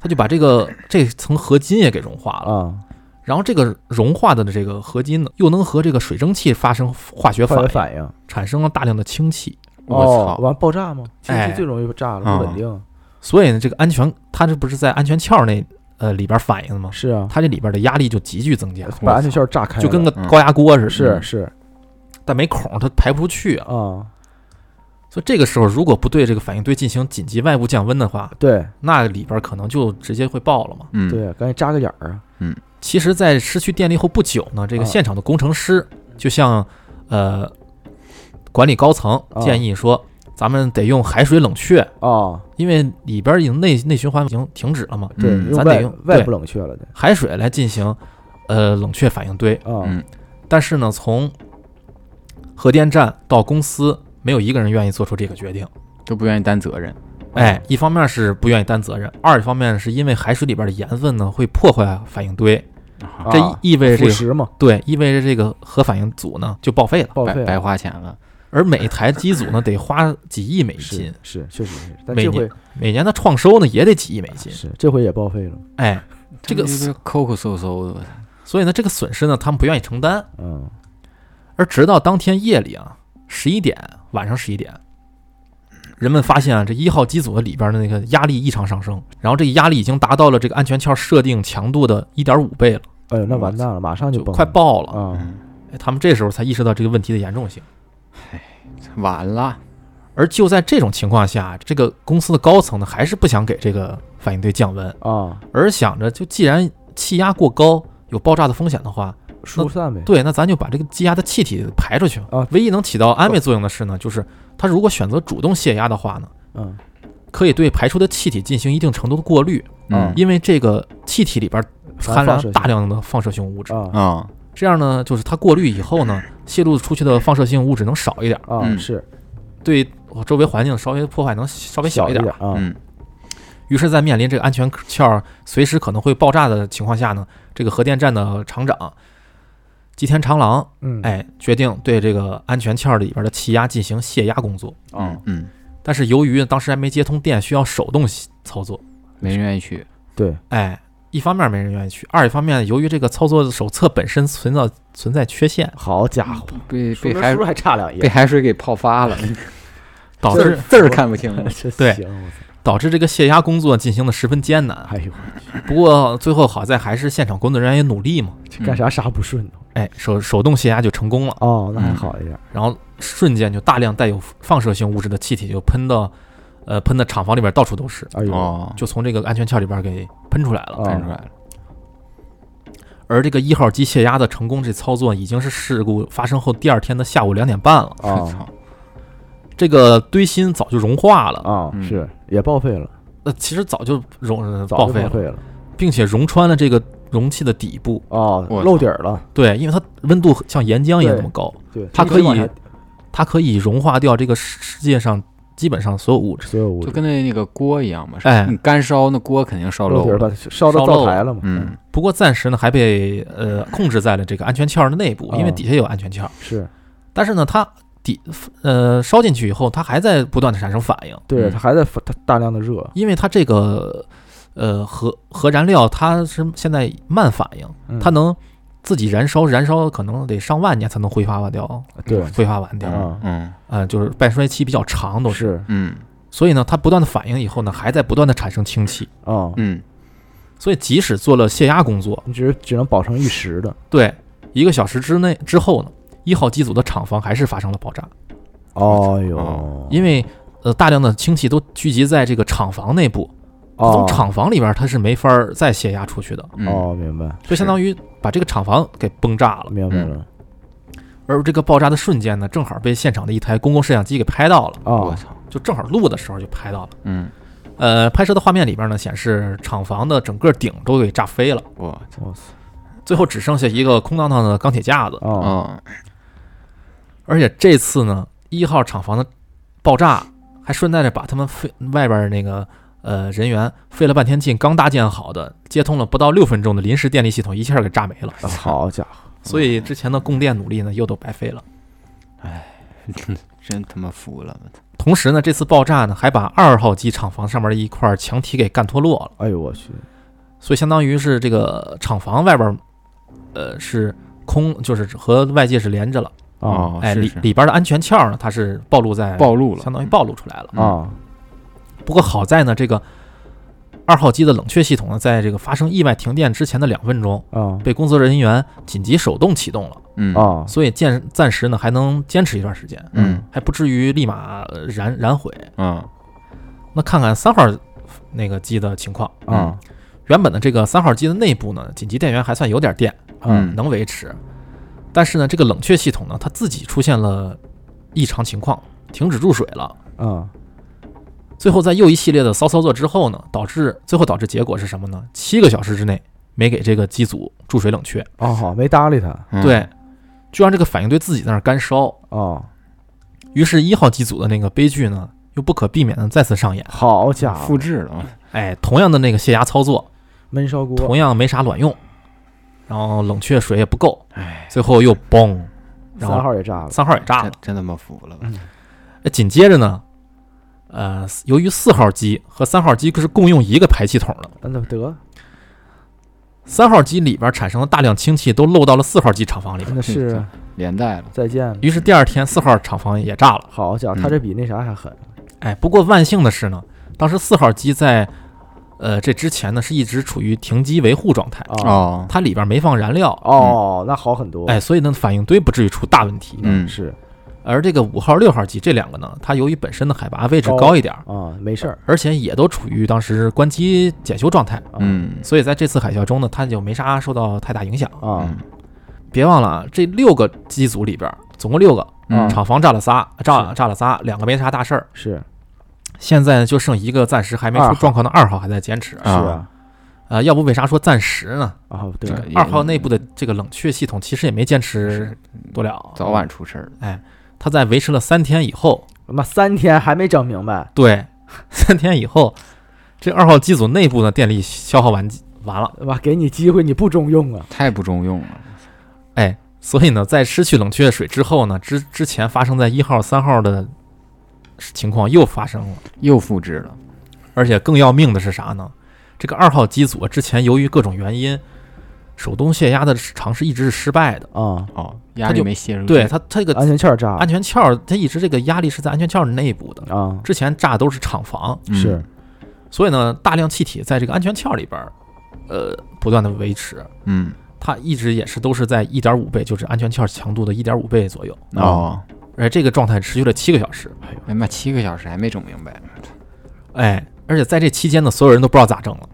它就把这个这层合金也给融化了。啊，然后这个融化的这个合金呢，又能和这个水蒸气发生化学化反反应，产生了大量的氢气。我哦，操，完爆炸吗？氢哎。气最容易炸了，啊不稳定。所以呢，这个安全它这不是在安全壳那呃里边反应的吗？是啊，它这里边的压力就急剧增加，把安全壳炸开，就跟个嗯。高压锅似的，是是但没孔，它排不出去啊。啊，所以这个时候，如果不对这个反应堆进行紧急外部降温的话，对。那里边可能就直接会爆了嘛。嗯，对，赶紧扎个眼儿啊，其实，在失去电力后不久呢，这个啊现场的工程师就向呃管理高层啊建议说，咱们得用海水冷却，啊，因为里边已经内内循环已经停止了嘛，对，嗯用咱得用对。外部冷却了得。海水来进行呃冷却反应堆。啊。嗯。但是呢，从核电站到公司，没有一个人愿意做出这个决定。都不愿意担责任，哎，一方面是不愿意担责任，二一方面是因为海水里边的盐分呢会破坏反应堆，这啊意意味着这个腐蚀嘛，对，意味着这个核反应组呢就报废了，白白报废了花钱了，而每一台机组呢得花几亿美金是，是确实是，但每年这回每年的创收呢也得几亿美金。是这回也报废了，哎，这个这个抠抠搜搜的，所以呢，这个损失呢他们不愿意承担。嗯而直到当天夜里啊，十一点，晚上十一点，人们发现啊，这一号机组的里边的那个压力异常上升，然后这个压力已经达到了这个安全壳设定强度的一点五倍了，哎呦，那完蛋了，马上就快爆了。啊！嗯，哎他们这时候才意识到这个问题的严重性。完了，而就在这种情况下，这个公司的高层呢，还是不想给这个反应堆降温，啊，而想着就既然气压过高，有爆炸的风险的话，疏散呗，对，那咱就把这个积压的气体排出去。啊。唯一能起到安慰作用的是呢，就是它如果选择主动泄压的话呢，嗯。可以对排出的气体进行一定程度的过滤，嗯。因为这个气体里边含放射性有大量的放射性物质，啊。啊，这样呢，就是它过滤以后呢，泄露出去的放射性物质能少一点，啊嗯。是。对周围环境稍微破坏能稍微小一点。一点啊，嗯。于是，在面临这个安全壳随时可能会爆炸的情况下呢，这个核电站的厂长吉田长郎，嗯哎，决定对这个安全壳里边的气压进行泄压工作。嗯嗯，但是由于当时还没接通电，需要手动操作，没人愿意去，对哎，一方面没人愿意去，二一方面由于这个操作手册本身存在存在缺陷，好家伙，被被海水还差两页被，海水给泡发了，导致字儿看不清 了，对导致这个泄压工作进行的十分艰难。哎呦，不过最后好在还是现场工作人员也努力嘛，这干啥啥不顺呢？哎，手手动泄压就成功了。哦，那还好一点，然后瞬间就大量带有放射性物质的气体就喷到，呃，喷的厂房里边到处都是，哎呦，哦，就从这个安全壳里边给喷出来了。喷出来了，而这个一号机泄压的成功，这操作已经是事故发生后第二天的下午两点半了。我啊操，这个堆芯早就融化了，啊嗯是也报废了，呃，其实早就融呃早报废了，报废了，并且融穿了这个容器的底部。哦，我操漏底儿了，对，因为它温度像岩浆一样那么高，对，它可以它可以融化掉这个世世界上基本上所有物质。所有物质就，跟那那个锅一样嘛，是哎你干烧那锅肯定烧漏了。烧到烧漏灶台了嘛，嗯，不过暂时呢还被呃控制在了这个安全壳的内部，因为哦底下有安全壳。是但是呢，它底呃烧进去以后，它还在不断的产生反应，对，嗯它还在发它大量的热，因为它这个呃核核燃料它是现在慢反应，嗯。它能自己燃烧，燃烧可能得上万年才能挥发完掉，对。挥发完掉。啊。嗯。呃，就是半衰期比较长，都是。嗯。所以呢，它不断的反应以后呢，还在不断的产生氢气。啊，嗯。所以即使做了泄压工作，你只只能保成一时的，对一个小时之内之后呢，一号机组的厂房还是发生了爆炸，哦哟。哦，因为呃大量的氢气都聚集在这个厂房内部，从哦。厂房里边它是没法儿再泄压出去的，嗯。哦，明白。就相当于把这个厂房给崩炸了。明白了。而这个爆炸的瞬间呢，正好被现场的一台公共摄像机给拍到了，啊，我操，就正好录的时候就拍到了。嗯。呃，拍摄的画面里边呢，显示厂房的整个顶都给炸飞了，我操。最后只剩下一个空荡荡的钢铁架子。啊啊而且这次呢，一号厂房的爆炸还顺带着把他们飞外边那个呃人员费了半天劲刚搭建好的接通了不到六分钟的临时电力系统一下给炸没了，好家伙，所以之前的供电努力呢又都白费了。真 真他妈服了！同时呢，这次爆炸呢还把二号机厂房上面的一块墙体给干脱落了，哎呦我去，所以相当于是这个厂房外边呃是空，就是和外界是连着了。啊哦，哎，里里边的安全壳呢，它是暴露在暴露了相当于暴露出来了。啊不过好在呢，这个二号机的冷却系统呢，在这个发生意外停电之前的两分钟，啊。被工作人员紧急手动启动了，嗯。啊。所以暂暂时呢还能坚持一段时间，嗯。还不至于立马呃燃燃毁。嗯。那看看三号那个机的情况，啊。原本的这个三号机的内部呢，紧急电源还算有点电，嗯。能维持，但是呢，这个冷却系统呢，它自己出现了异常情况，停止注水了。啊最后在又一系列的骚操作之后呢，导致最后导致结果是什么呢？七个小时之内没给这个机组注水冷却，哦好，没搭理他。嗯。对，就让这个反应堆自己在那儿干烧。啊，于是，一号机组的那个悲剧呢，又不可避免的再次上演。好家伙。复，制了，哎，同样的那个泄压操作，焖烧锅。同样没啥卵用，然后冷却水也不够，哎，最后又嘣，然三后号也炸了，三号也炸了。真。真他妈服了，哎紧接着呢，呃，由于四号机和三号机是共用一个排气筒的，那得三号机里边产生的大量氢气都漏到了四号机厂房里边。那是连带了，再见了。于是第二天四号厂房也炸了。好家伙，嗯他这比那啥还狠哎，不过万幸的是呢，当时四号机在呃这之前呢是一直处于停机维护状态，啊！哦，它里边没放燃料，哦，那好很多。哎，所以呢反应堆不至于出大问题。嗯是而这个五号、六号机这两个呢，它由于本身的海拔位置高高一点儿，啊，没事儿而且也都处于当时关机检修状态，啊嗯所以在这次海啸中呢，它就没啥受到太大影响。啊嗯别忘了啊，这六个机组里边儿总共六个，嗯厂房炸了仨，炸是炸了仨，两个没啥大事儿。是现在就剩一个暂时还没出状况的二号还在坚持。是啊呃，要不为啥说暂时呢？啊对二号内部的这个冷却系统其实也没坚持多了，早晚出事儿了，它在维持了三天以后，他妈三天还没整明白。对，三天以后，这二号机组内部的电力消耗完完了，哇，给你机会你不中用啊。太不中用了，哎，所以呢，在失去冷却水之后呢，之之前发生在一号、三号的情况又发生了。又复制了，而且更要命的是啥呢？这个二号机组之前由于各种原因，手动泄压的尝试一直是失败的。啊！哦，压力就没泄出去，对它，它这个安全壳炸安全壳，它一直这个压力是在安全壳内部的。啊之前炸都是厂房，嗯是所以呢，大量气体在这个安全壳里边儿，呃，不断的维持。嗯它一直也是都是在一点五倍，就是安全壳强度的一点五倍左右。哦，而这个状态持续了七个小时。哎妈，七个小时还没整明白，哎，而且在这期间呢，所有人都不知道咋整了。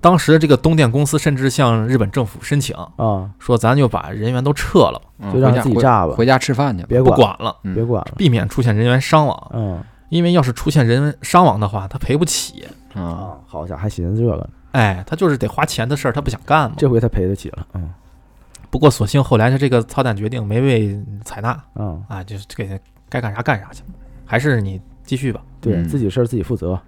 当时这个东电公司甚至向日本政府申请，啊，说咱就把人员都撤了，嗯。就让回家回自己炸吧。回家吃饭去吧，不别管管了，嗯。别管了，避免出现人员伤亡。嗯。因为要是出现人伤亡的话，他赔不起。啊，啊，好家伙，还寻思这个呢，哎，他就是得花钱的事儿，他不想干嘛。这回他赔得起了，嗯。不过所幸后来他这个操蛋决定没被采纳。嗯。啊，就是给该干啥干啥去，还是你继续吧。对嗯。自己事儿自己负责。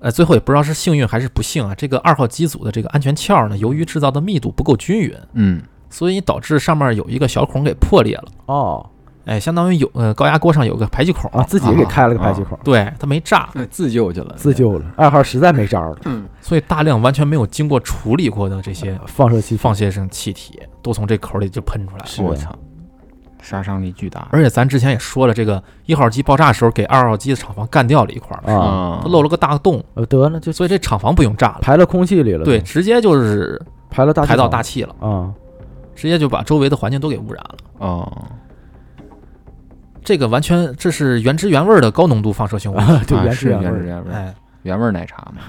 呃，最后也不知道是幸运还是不幸啊，这个二号机组的这个安全壳呢，由于制造的密度不够均匀，嗯所以导致上面有一个小孔给破裂了。哦哎，相当于有呃高压锅上有个排气孔，啊，自己给开了个排气孔，对，它没炸，呃自救去了，自救了。二号实在没招了，嗯所以大量完全没有经过处理过的这些放射器放射性气体都从这口里就喷出来了。我操，杀伤力巨大。而且咱之前也说了，这个一号机爆炸的时候给二号机的厂房干掉了一块儿，啊，它漏了个大洞，呃得了就所以这厂房不用炸了，排到空气里了，对，，直接就是排了大排到大气了，啊，直接就把周围的环境都给污染了。啊，这个完全这是原汁原味的高浓度放射性物质，啊对啊原汁原味儿，原味哎，原味儿奶茶嘛，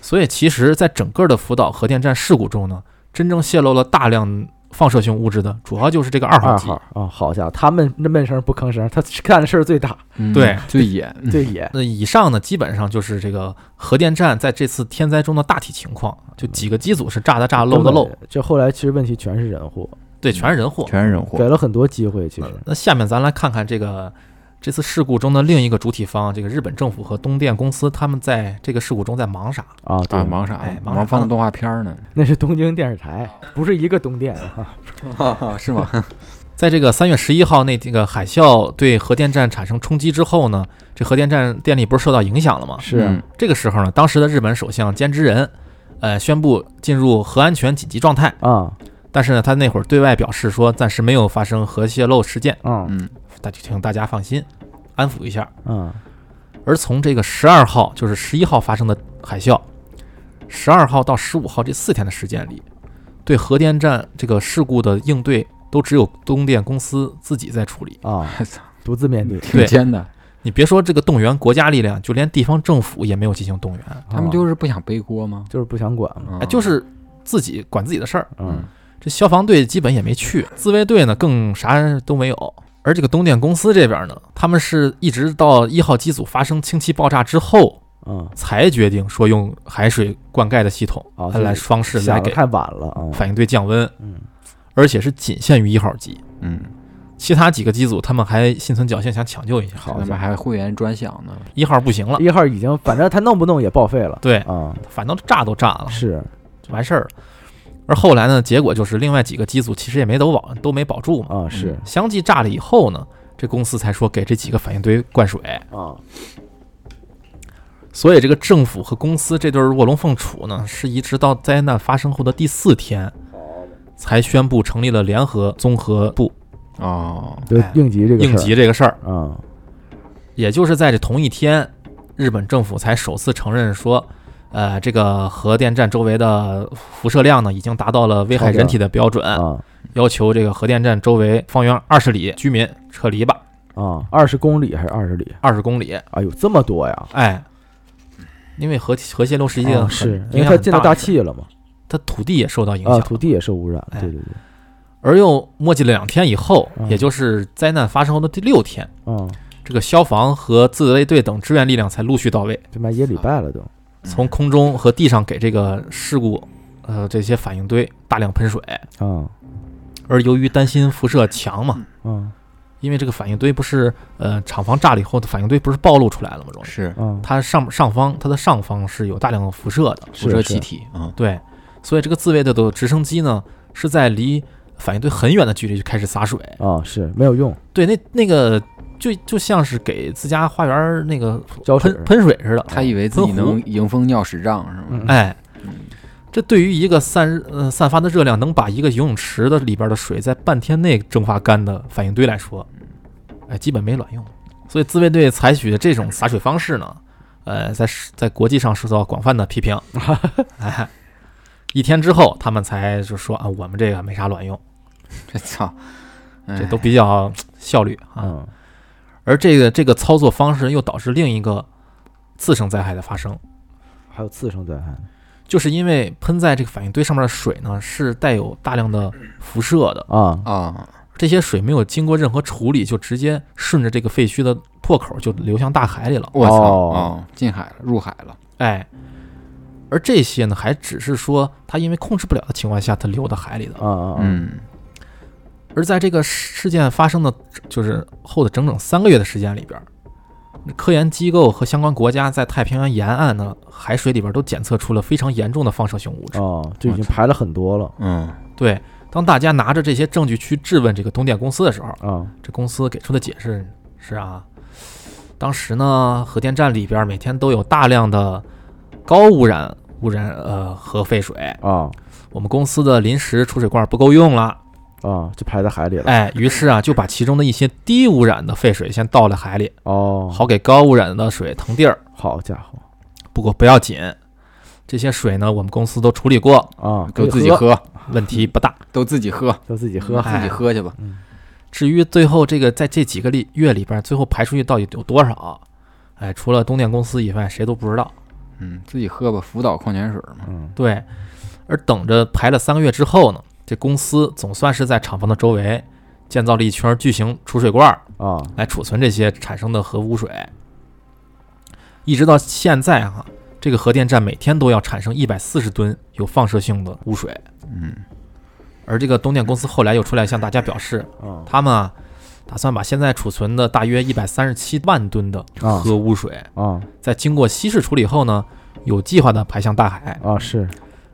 所以其实，在整个的福岛核电站事故中呢，真正泄露了大量放射性物质的，主要就是这个二号机。二号啊，好家伙，他们那闷声不吭声，他干的事儿最大。嗯对最野，最野，那以上呢，基本上就是这个核电站在这次天灾中的大体情况，就几个机组是炸的炸，漏的漏，，这后来其实问题全是人祸，对，全是人祸。全是人祸。给，了很多机会，其实。那下面咱来看看这个这次事故中的另一个主体方，这个日本政府和东电公司，他们在这个事故中在忙啥？啊，对啊，，忙啥哎？忙放动画片呢？那是东京电视台，不是一个东电啊，是吗？在这个三月十一号那这个海啸对核电站产生冲击之后呢，这核电站电力不是受到影响了吗？是这个时候呢，当时的日本首相菅直人，呃，宣布进入核安全紧急状态。啊，但是呢，他那会儿对外表示说，暂时没有发生核泄漏事件，嗯嗯大就请大家放心，安抚一下。嗯而从这个十二号，就是十一号发生的海啸，十二号到十五号这四天的时间里，对核电站这个事故的应对，都只有东电公司自己在处理。啊，我操，独自面对，挺艰难。你别说这个动员国家力量，就连地方政府也没有进行动员，他们就是不想背锅吗？就是不想管嘛，哎，就是自己管自己的事儿。嗯这消防队基本也没去，自卫队呢更啥都没有。而这个东电公司这边呢，他们是一直到一号机组发生氢气爆炸之后，嗯，才决定说用海水灌溉的系统啊来方式来给太晚了啊，反应堆降温，嗯而且是仅限于一号机。嗯，其他几个机组他们还心存侥幸想抢救一下，好他们还会员专享呢。一号不行了，一号已经，反正他弄不弄也报废了，对，啊，反正炸都炸了，是就完事儿了。而后来呢，结果就是另外几个机组其实也没都保都没保住嘛，啊是相继炸了以后呢，这公司才说给这几个反应堆灌水，啊，所以这个政府和公司这对卧龙凤雏呢，是一直到灾难发生后的第四天，才宣布成立了联合综合部啊，就哎应急这个应急这个事儿。啊，也就是在这同一天，日本政府才首次承认说，呃，这个核电站周围的辐射量呢，已经达到了危害人体的标准，啊。要求这个核电站周围方圆二十里居民撤离吧，啊，二十公里还是二十里？二十公里。哎呦这么多呀？哎，因为核核泄漏是一件很啊是因为它进了大气了嘛，它土地也受到影啊，响，土地也受污染，了对对对，而又墨迹了两天以后，嗯也就是灾难发生后的第六天，嗯，这个消防和自卫队等支援力量才陆续到位，这妈一个礼拜了都，从空中和地上给这个事故，呃，这些反应堆大量喷水。啊而由于担心辐射强嘛，嗯因为这个反应堆不是呃厂房炸了以后的反应堆不是暴露出来了吗？容易，是嗯，它上上方它的上方是有大量的辐射的，辐射气体啊，对，所以这个自卫队的直升机呢是在离反应堆很远的距离就开始洒水，啊是没有用，对，那那个就就像是给自家花园那个浇喷喷水似的，他以为自己能迎风尿屎仗是吗？嗯哎，这对于一个散呃散发的热量能把一个游泳池的里边的水在半天内蒸发干的反应堆来说，哎，基本没卵用。所以自卫队采取的这种洒水方式呢，呃，在在国际上受到广泛的批评。哎，一天之后，他们才就说啊，我们这个没啥卵用，这操，哎这都比较效率啊。嗯而这个这个操作方式又导致另一个次生灾害的发生。还有次生灾害，就是因为喷在这个反应堆上面的水呢，是带有大量的辐射的，啊啊，这些水没有经过任何处理，就直接顺着这个废墟的破口就流向大海里了。我操哦哦，进海了，入海了，哎，而这些呢，还只是说它因为控制不了的情况下，它流到海里的。啊啊，嗯而在这个事件发生的就是后的整整三个月的时间里边，科研机构和相关国家在太平洋沿岸的海水里边都检测出了非常严重的放射性物质。哦，就已经排了很多了嗯，对，当大家拿着这些证据去质问这个东电公司的时候，啊这公司给出的解释是啊，当时呢，核电站里边每天都有大量的高污染污染呃核废水，啊我们公司的临时储水罐不够用了，啊，就排在海里了。哎，于是啊就把其中的一些低污染的废水先倒了海里，哦，好给高污染的水腾地儿。好家伙不过不要紧，这些水呢我们公司都处理过，啊，都自己喝，问题不大。都自己喝，都自己喝。自己喝去吧。至于最后这个在这几个里月里边，最后排出去到底有多少？哎，除了东电公司以外，谁都不知道。嗯，自己喝吧，福岛矿泉水嘛。嗯对，而等着排了三个月之后呢，这公司总算是在厂房的周围建造了一圈巨型储水罐儿，啊来储存这些产生的核污水。一直到现在哈、这个核电站每天都要产生一百四十吨有放射性的污水。嗯，而这个东电公司后来又出来向大家表示，啊他们啊打算把现在储存的大约一百三十七万吨的啊核污水，啊在经过稀释处理后呢，有计划的排向大海。啊！是，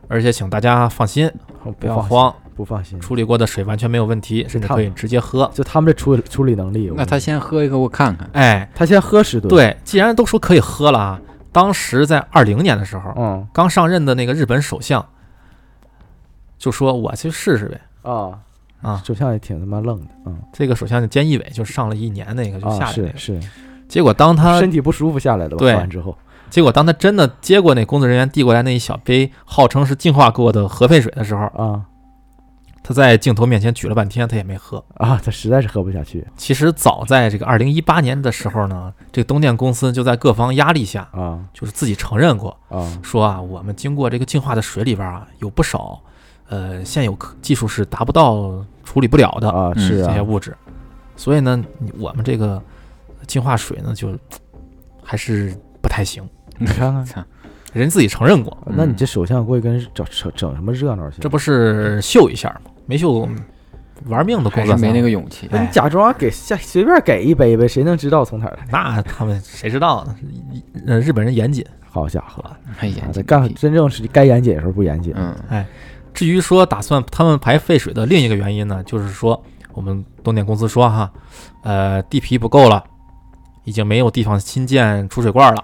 而且请大家放心，不不，要慌，不放心。处理过的水完全没有问题，甚至可以直接喝。就他们这处理处理能力，那他先喝一个，我看看。哎，他先喝十吨。，对，既然都说可以喝了啊，当时在二零年的时候，嗯刚上任的那个日本首相就说：“我去试试呗。啊啊首相也挺他妈愣的，嗯”这个首相就菅义伟就上了一年那个就下啊来那个，是是，结果当他身体不舒服下来的吧？喝完之后结果当他真的接过那工作人员递过来那一小杯号称是净化过的核废水的时候，啊他在镜头面前举了半天，他也没喝。啊，他实在是喝不下去其实早在这个二零一八年的时候呢，这个东电公司就在各方压力下，啊就是自己承认过，啊说啊，我们经过这个净化的水里边啊，有不少，呃，现有科技术是达不到处理不了的啊！嗯是啊，这些物质，所以呢，我们这个净化水呢，就还是不太行。你看看，操，人自己承认过，那你这首相过去跟人整整整什么热闹去？这不是秀一下吗？没秀，玩命的工作没那个。勇气。那你哎假装给下随便给一杯呗，谁能知道从哪儿来？那他们谁知道呢？呃，日本人严谨。好家伙，哎呀啊，这干真正是该严谨的时候不严谨。嗯，哎至于说打算他们排废水的另一个原因呢，就是说我们东电公司说哈，呃，地皮不够了，已经没有地方新建储水罐了，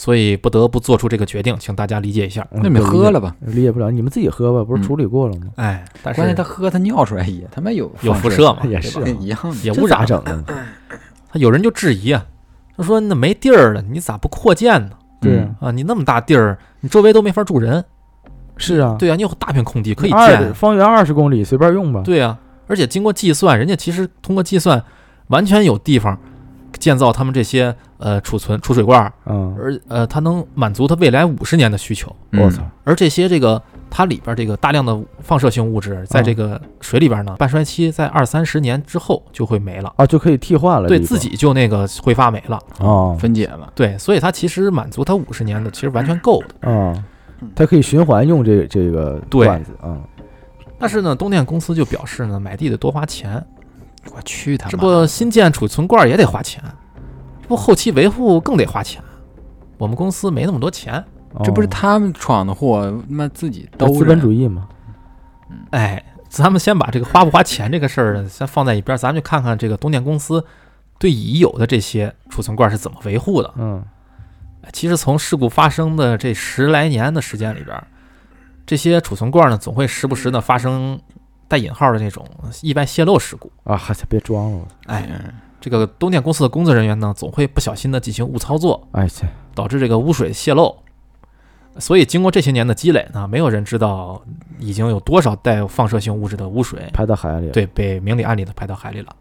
所以不得不做出这个决定，请大家理解一下。嗯那你喝了吧？理解不了，你们自己喝吧，不是嗯处理过了吗？哎，但是关键他喝他尿出来也他妈有有辐射嘛，也是一样的。也污染咋整啊？他有人就质疑啊，他说那没地儿了，你咋不扩建呢？对啊，啊，你那么大地儿，你周围都没法住人。是啊，对啊，你有大片空地可以建。方圆二十公里随便用吧。对啊，而且经过计算，人家其实通过计算，完全有地方建造他们这些呃储存储水罐儿，嗯，而呃它能满足它未来五十年的需求。嗯我操，而这些这个它里边这个大量的放射性物质，在这个水里边呢，半衰期在二三十年之后就会没了，啊，就可以替换了。对自己就那个挥发没了。啊分解了。对，所以它其实满足它五十年的，其实完全够的。啊，它可以循环用这这个对罐子啊。但是呢，东电公司就表示呢，买地得多花钱，我去他妈！这不新建储存罐也得花钱，这不后期维护更得花钱。我们公司没那么多钱，这不是哦他们闯的祸，他妈自己都资本主义嘛？哎，咱们先把这个花不花钱这个事儿呢，先放在一边儿，咱们就看看这个东电公司对已有的这些储存罐是怎么维护的。嗯哎其实从事故发生的这十来年的时间里边儿，这些储存罐呢，总会时不时的发生带引号的那种意外泄漏事故。啊，还别装了，哎，嗯这个东电公司的工作人员呢，总会不小心的进行误操作，哎切，导致这个污水泄漏。所以经过这些年的积累呢，没有人知道已经有多少带有放射性物质的污水排到海里了。对被明里暗里的排到海里了。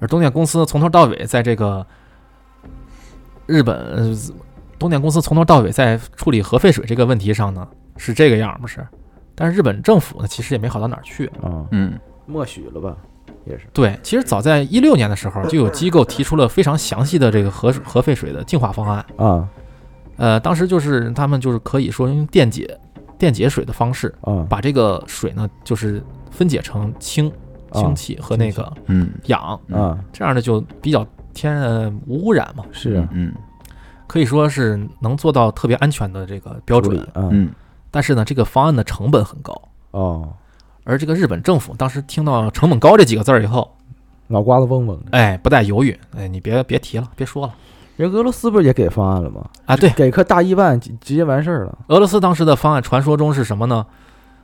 而东电公司从头到尾在这个日本，呃东电公司从头到尾在处理核废水这个问题上呢是这个样儿不是？但是日本政府呢其实也没好到哪儿去。啊，嗯，默许了吧？也是。对，其实早在一六年的时候，就有机构提出了非常详细的这个核核废水的净化方案。啊。呃，当时就是他们就是可以说用电解电解水的方式，啊。把这个水呢就是分解成氢啊氢气和那个嗯，氧，啊。这样呢就比较天然无污染嘛，是。啊嗯。可以说是能做到特别安全的这个标准。嗯。嗯。但是呢，这个方案的成本很高，哦，而这个日本政府当时听到“成本高”这几个字儿以后，脑瓜子嗡嗡的。哎，不带犹豫，哎，你别别提了，别说了人俄罗斯不是也给方案了吗？啊！对，给颗大一万直直接完事儿了。俄罗斯当时的方案，传说中是什么呢？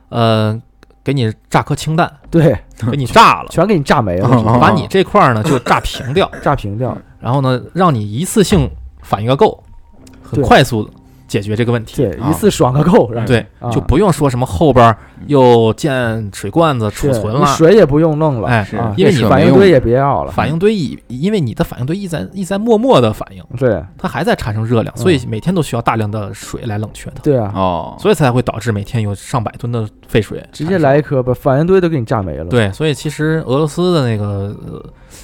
呃，给你炸颗氢弹，对，给你炸了，全给你炸没了，把你这块儿呢就炸平掉，炸平掉。然后呢，让你一次性反应个够，很快速解决这个问题。对，啊。一次爽个够，对啊，就不用说什么后边又建水罐子储存了，水也不用弄了，哎是啊，因为你反应堆也别要了，反应堆一，因为你的反应堆一在一在默默的反应，对。它还在产生热量，嗯。所以每天都需要大量的水来冷却它，对啊，哦，所以才会导致每天有上百吨的废水。直接来一颗，把反应堆都给你炸没了。对，所以其实俄罗斯的那个，呃、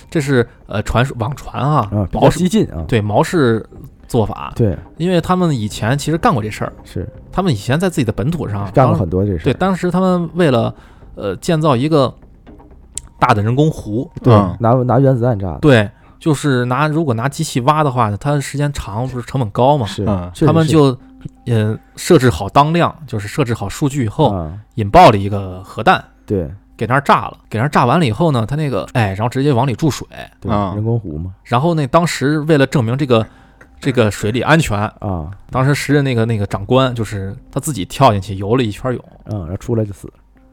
这是呃传说网传啊毛氏激进啊，对毛氏做法，对。因为他们以前其实干过这事儿，是。他们以前在自己的本土上干过很多这事对，当时他们为了呃建造一个大的人工湖，对嗯，拿拿原子弹炸的，对，就是拿如果拿机器挖的话，它时间长不是成本高嘛，是他们就嗯设置好当量，就是设置好数据以后，啊引爆了一个核弹。对。给那儿炸了，给那儿炸完了以后呢，它那个哎，然后直接往里注水，对啊人工湖嘛。然后那当时为了证明这个这个水里安全，啊。当时时任那个那个长官就是他自己跳进去游了一圈泳，嗯，然后出来就死。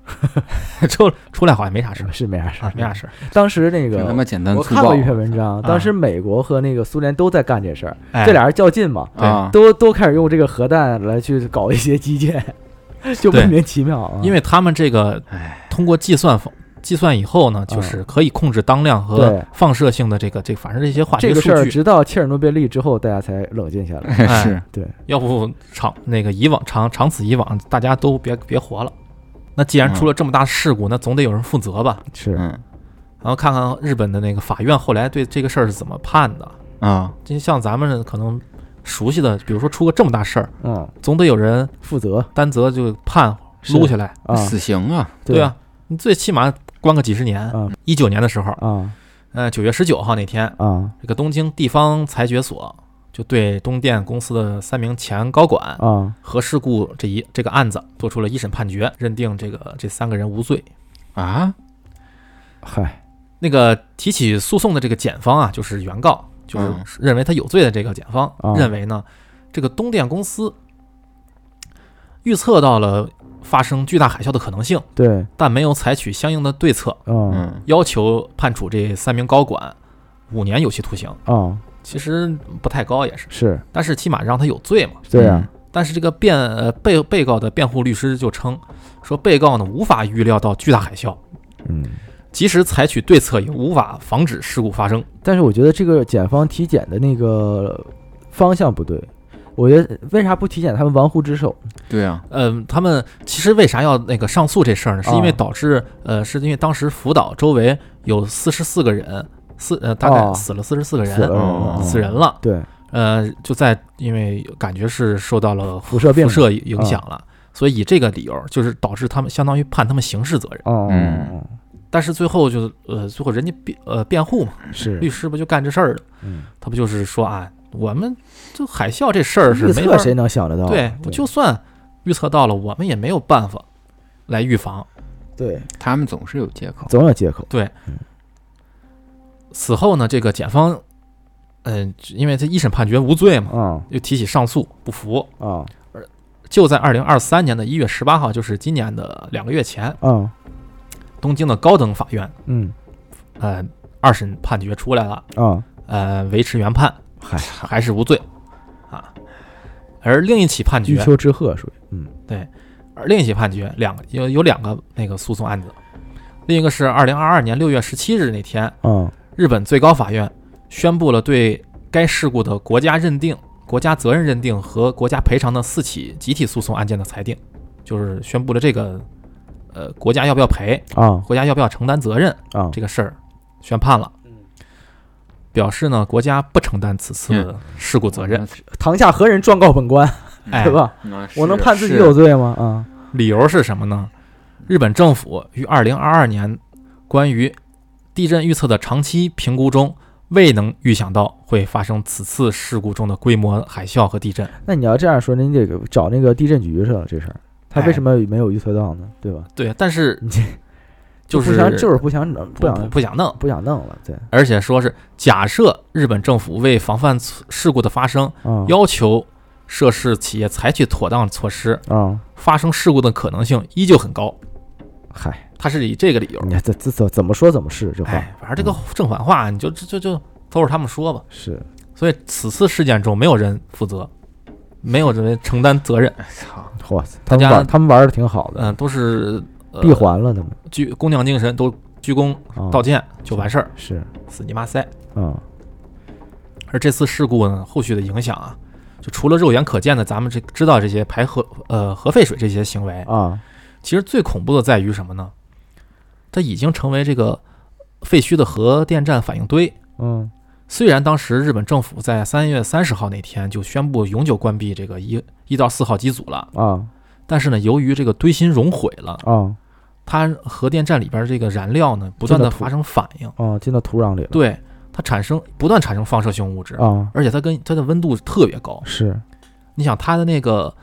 了，出出来好像没啥事儿。是没啥事儿，啊没啥事儿。当时那个他妈简单我看过一篇文章，当时美国和那个苏联都在干这事儿，哎，这俩人较劲嘛，啊，都都开始用这个核弹来去搞一些基建，就莫名其妙啊。因为他们这个哎，通过计算方计算以后呢，就是可以控制当量和放射性的这个这个反正这些化这个事儿，学数据，直到切尔诺贝利之后，大家才冷静下来。哎是。对，要不长那个以往长长此以往，大家都别别活了。那既然出了这么大事故，那总得有人负责吧？是。嗯。然后看看日本的那个法院后来对这个事儿是怎么判的。啊，就像咱们可能熟悉的，比如说出个这么大事儿，嗯，总得有人负责。担责就判是。撸下来，啊，死刑啊，对啊，你最起码关个几十年。啊一九年的时候，啊呃，九月十九号那天，啊这个东京地方裁决所就对东电公司的三名前高管啊和事故这一这个案子做出了一审判决，认定这个这三个人无罪。啊，嗨，那个提起诉讼的这个检方啊，就是原告，就是嗯。认为他有罪的这个检方、啊认为呢，这个东电公司预测到了发生巨大海啸的可能性，对，但没有采取相应的对策，嗯。嗯。要求判处这三名高管五年有期徒刑。啊其实不太高也是，是，但是起码让他有罪嘛。对啊，但是这个辩呃被被告的辩护律师就称说，被告呢无法预料到巨大海啸，嗯。即使采取对策也无法防止事故发生。但是我觉得这个检方体检的那个方向不对，我觉得为啥不体检他们玩忽职守？对啊，嗯，他们其实为啥要那个上诉这事儿呢？是因为啊导致呃，是因为当时福岛周围有四十四个人四呃大概哦死了四十四个人，死人了。对，呃，就在因为感觉是受到了辐射辐射影响了，所以以这个理由就是导致他们相当于判他们刑事责任。哦，嗯。但是最后就呃最后人家辩呃辩护嘛，是。律，师不就干这事儿的？嗯，他不就是说啊，我们就海啸这事儿是没法预测谁能想得到？对，我就算预测到了，我们也没有办法来预防。对，他们总是有借口，总有借口。对，此后呢，这个检方，嗯、因为他一审判决无罪嘛，啊。又提起上诉不服。啊。就在二零二三年的一月十八号，就是今年的两个月前，啊。东京的高等法院，嗯。呃，二审判决出来了，啊，呃，维持原判，嗨，还是无罪啊。而另一起判决，欲求之贺属于嗯。而另一起判决，两个有有两个那个诉讼案子，另一个是二零二二年六月十七日那天，嗯。日本最高法院宣布了对该事故的国家认定、国家责任认定和国家赔偿的四起集体诉讼案件的裁定，就是宣布了这个呃国家要不要赔，啊。国家要不要承担责任啊。这个事儿宣判了，表示呢国家不承担此次事故责任，堂下何人状告本官，哎对，吧？嗯我能判自己有罪吗？啊理由是什么呢？日本政府于二零二二年关于地震预测的长期评估中，未能预想到会发生此次事故中的规模海啸和地震。那你要这样说，那你得找那个地震局去了，这事儿他为什么没有预测到呢？对吧？对，但是你这就是不想就是不想整，不想不不想弄，不想弄了，对而且说是假设日本政府为防范事故的发生，啊要求涉事企业采取妥当措施，啊，发生事故的可能性依旧很高。嗨，他是以这个理由你，看这这怎怎么说怎么是这话哎，反正这个正反话你就就就就都是他们说吧。是所以此次事件中没有人负责，没有人承担责任，操，他们玩他们玩的挺好的，嗯、都是、呃、闭环了他们鞠工匠精神，都鞠躬啊。道歉就完事儿，是。死你妈塞！啊而这次事故呢，后续的影响啊，就除了肉眼可见的，咱们这知道这些排核呃核废水这些行为，啊。其实最恐怖的在于什么呢？它已经成为这个废墟的核电站反应堆。嗯。虽然当时日本政府在三月三十号那天就宣布永久关闭这个一一到四号机组了，啊但是呢，由于这个堆芯熔毁了，啊。它核电站里边这个燃料呢不断的发生反应，啊，进到土壤里了，对它产生不断产生放射性物质，啊。而且它跟它的温度特别高。是。你想它的那个，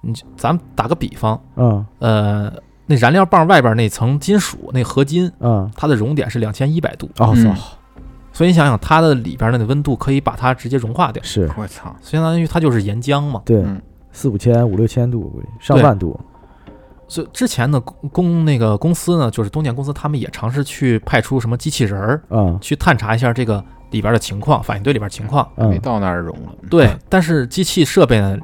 你咱们打个比方，嗯呃，那燃料棒外边那层金属那合金，啊。它的熔点是两千一百度，嗯哦操所以你想想它的里边的那温度可以把它直接融化掉，是我操，相当于它就是岩浆嘛。对嗯四五千五六千度上万度。所以之前的，公公那个公司呢，就是东电公司，他们也尝试去派出什么机器人儿啊。去探查一下这个里边的情况，反应堆里边情况。嗯没到那儿融了，对，但是机器设备呢，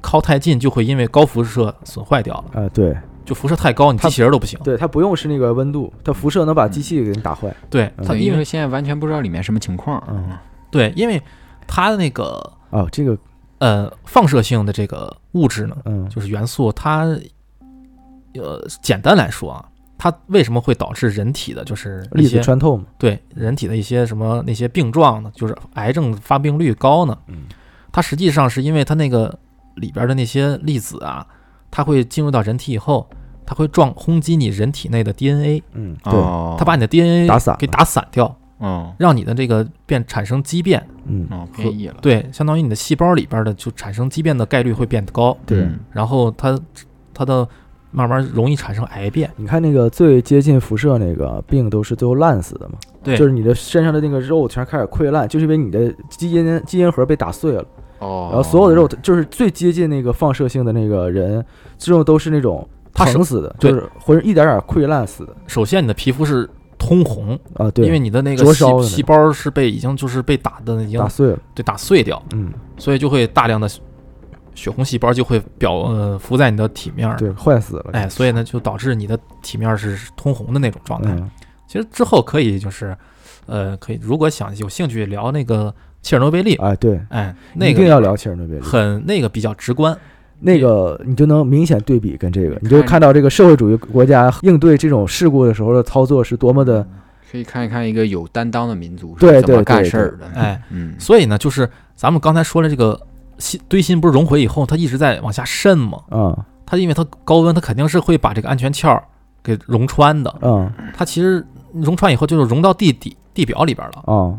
靠太近就会因为高辐射损坏掉了，啊对。就辐射太高，你机器人都不行。对，它不用是那个温度，它辐射能把机器给你打坏，对，它因为现在完全不知道里面什么情况，嗯。对，因为它的那个哦这个呃放射性的这个物质呢，嗯。就是元素，它呃简单来说啊，它为什么会导致人体的就是一粒子些穿透嘛。对人体的一些什么那些病状呢？就是癌症发病率高呢？嗯。它实际上是因为它那个里边的那些粒子啊，它会进入到人体以后，它会撞轰击你人体内的 DNA，嗯对。哦，它把你的 DNA 打散给打散掉，哦让你的这个变产生畸变，嗯。哦变异了，对，相当于你的细胞里边的就产生畸变的概率会变得高，对。嗯。然后它它的慢慢容易产生癌变，你看那个最接近辐射那个病都是最后烂死的嘛，对，就是你的身上的那个肉全开始溃烂，就是因为你的基因基因核被打碎了，哦，然后所有的肉就是最接近那个放射性的那个人，最后都是那种疼死的，就是浑身一点点溃烂死的。首先你的皮肤是通红，啊，对，因为你的那个细细胞是被已经就是被打的已经打碎了，对打碎掉，嗯，所以就会大量的血红细胞就会表呃浮在你的体面儿，对，坏死了，哎，所以呢就导致你的体面是通红的那种状态。嗯。其实之后可以就是，呃，可以如果想有兴趣聊那个切尔诺贝利，哎，对，哎，那个一定要聊切尔诺贝利，很那个比较直观，那个你就能明显对比跟这个，你你就看看到这个社会主义国家应对这种事故的时候的操作是多么的，可以看一看一个有担当的民族是怎么对对干事儿的，哎，嗯，所以呢，就是咱们刚才说了这个芯堆芯不是熔毁以后，它一直在往下渗吗？嗯。它因为它高温，它肯定是会把这个安全壳儿给熔穿的。嗯。它其实熔穿以后就是融到地底地表里边了。啊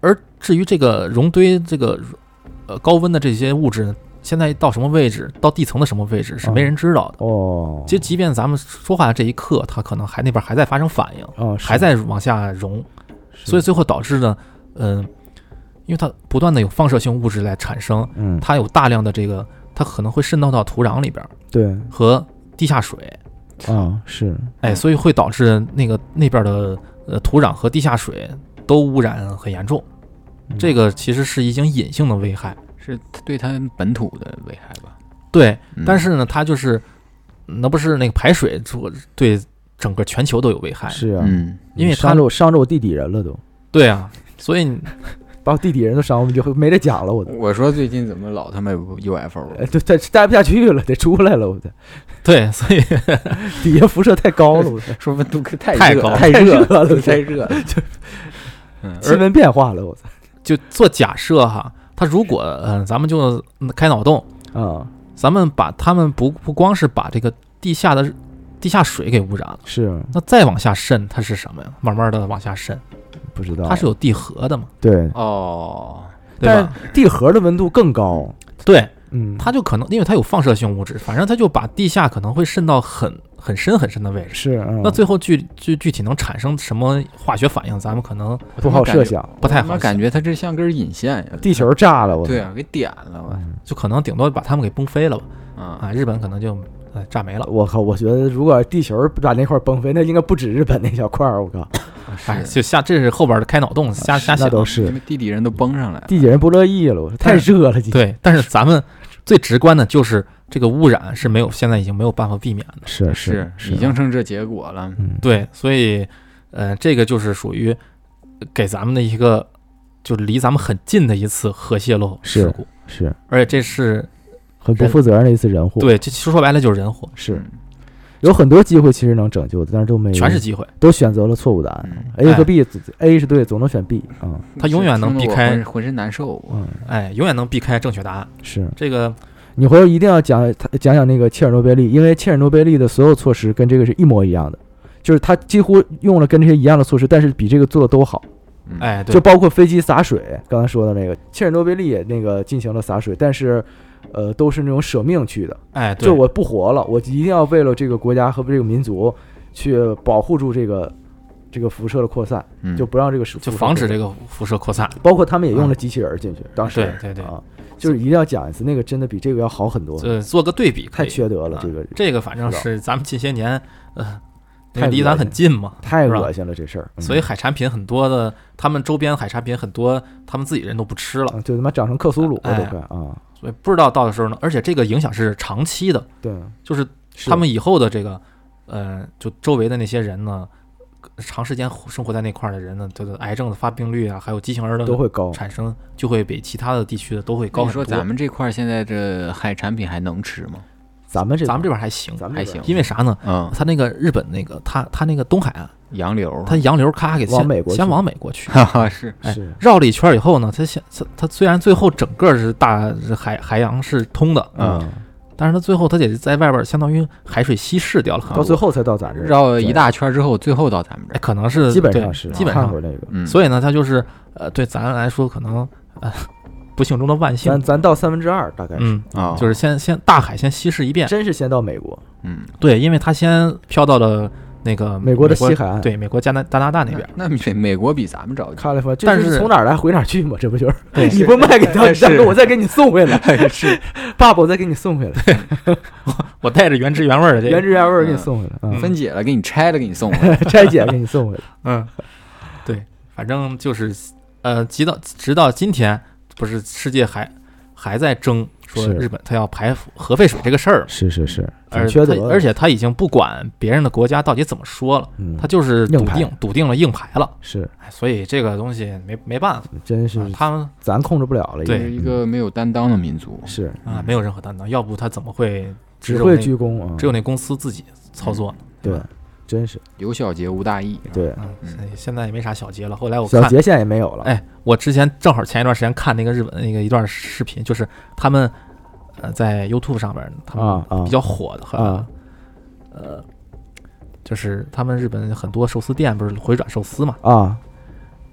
而至于这个熔堆这个呃高温的这些物质呢，现在到什么位置，到地层的什么位置是没人知道的。哦，其实即便咱们说话的这一刻，它可能还那边还在发生反应，哦还在往下融，所以最后导致呢，嗯、因为它不断的有放射性物质来产生，嗯。它有大量的这个，它可能会渗透到土壤里边儿对。和地下水，啊是。哎，所以会导致那个那边的呃土壤和地下水都污染很严重。嗯。这个其实是已经隐性的危害，是对它本土的危害吧？对，嗯。但是呢，它就是那不是那个排水做对整个全球都有危害，是啊，嗯，因为它伤着我伤着我地底人了都，对啊，所以 把我地底人都伤，我就没得讲了，我。我说最近怎么老他妈有 UFO？了，对，待待不下去了，得出来了，我的对，所以 底下辐射太高了，我的说温度可太太高太热了，太热了，嗯 气温变化了，我操就做假设哈，它如果嗯、呃咱们就开脑洞，啊咱们把他们不不光是把这个地下的地下水给污染了。是。那再往下渗，它是什么呀？慢慢的往下渗，不知道，它是有地核的嘛，对，哦，但对吧？地核的温度更高，对，嗯，它就可能因为它有放射性物质，反正它就把地下可能会渗到很很深很深的位置。是，嗯那最后具具具体能产生什么化学反应，咱们可能不好设想，不太好感觉它这像根引线呀，地球炸了，我对啊，给点了就可能顶多把他们给崩飞了吧。啊，啊，日本可能就呃炸没了。我靠！我觉得如果地球把那块儿崩飞，那应该不止日本那小块儿。我靠，哎，就下这是后边的开脑洞，瞎瞎想。那都是因为地底人都崩上来了，地底人不乐意了，我说太热了，今天对，但是咱们最直观的就是这个污染是没有，现在已经没有办法避免的。是是是已经成这结果了，嗯，对，所以呃，这个就是属于给咱们的一个，就离咱们很近的一次核泄漏事故，是。而且这是很不负责任的一次人祸。，对，这其实说白了就是人祸，是有很多机会其实能拯救的，但是都没全是机会，都选择了错误答案。嗯。A 和哎。B，A 是对，总能选 B 啊。他永远能避开浑浑身难受，嗯，哎，永远能避开正确答案。是。这个你回头一定要讲他讲讲那个切尔诺贝利，因为切尔诺贝利的所有措施跟这个是一模一样的，就是他几乎用了跟这些一样的措施，但是比这个做的都好。嗯，哎，对。就，包括飞机洒水，刚才说的那个切尔诺贝利也那个进行了洒水，但是，呃，都是那种舍命去的，哎，对。就我不活了，我一定要为了这个国家和这个民族去保护住这个这个辐射的扩散，嗯。就不让这个辐就防止这个。辐射扩散。包括他们也用了机器人进去，当时。对对对。啊，就是一定要讲一次，那个真的比这个要好很多，对，做个对比，太缺德了，啊这个这个反正是是咱们近些年，太离咱很近嘛，太恶心了这事儿，嗯所以海产品很多的，他们周边海产品很多，他们自己人都不吃了，啊就他妈长成克苏鲁了哎都快啊，所以不知道到的时候呢，而且这个影响是长期的，对，就是是他们以后的这个，呃，就周围的那些人呢，长时间生活在那块儿的人呢，他的癌症的发病率啊，还有畸形儿的都会高，产生，就会比其他的地区的都会高你很多。说咱们这块儿现在这海产品还能吃吗？咱们这咱们这边还行，咱们还行因为啥呢？嗯，他那个日本那个，他他那个东海岸，洋流，他洋流咔给先往美国先往美国去，哈哈是哎是绕了一圈以后呢，他先他他虽然最后整个是大是海海洋是通的，嗯但是他最后他得在外边相当于海水稀释掉了到最后才到咱这儿，绕一大圈之后，最后到咱们这可能是基本对上是基本上那个，嗯，所以呢，他就是呃，对咱来说可能呃不幸中的万幸。咱，咱到三分之二大概是，嗯，啊，就是先先大海先稀释一遍，真是先到美国，嗯，对，因为他先飘到了那个美国的西海岸。对，美国加拿加拿大那边，那美美国比咱们着急，看了吗？这但是从哪儿来回哪儿去嘛，这不就是？对你不卖给他，是大哥，我再给你送回来，是。爸爸，我再给你送回来，我带着原汁原味儿的这个，原汁原味儿给你送回来，嗯，分解了，给你拆了，给你送回来，拆解给你送回来，嗯，对，反正就是呃，直到直到今天，不是世界还还在争说日本他要排核废水这个事儿，是是是，而且，他而且他已经不管别人的国家到底怎么说了，他就是硬排笃定笃定了硬排了，是所以这个东西没没办法，真是他们咱控制不了了，对一个没有担当的民族，是啊没有任何担当，要不他怎么会只会鞠躬，只有那公司自己操作呢？对吧，真是。有小节无大义，对，现在也没啥小节了。后来我看，小节现在也没有了，哎，我之前正好前一段时间看那个日本那个一段视频，就是他们呃在 YouTube 上边，他们比较火的和啊。呃，就是他们日本很多寿司店不是回转寿司嘛，啊。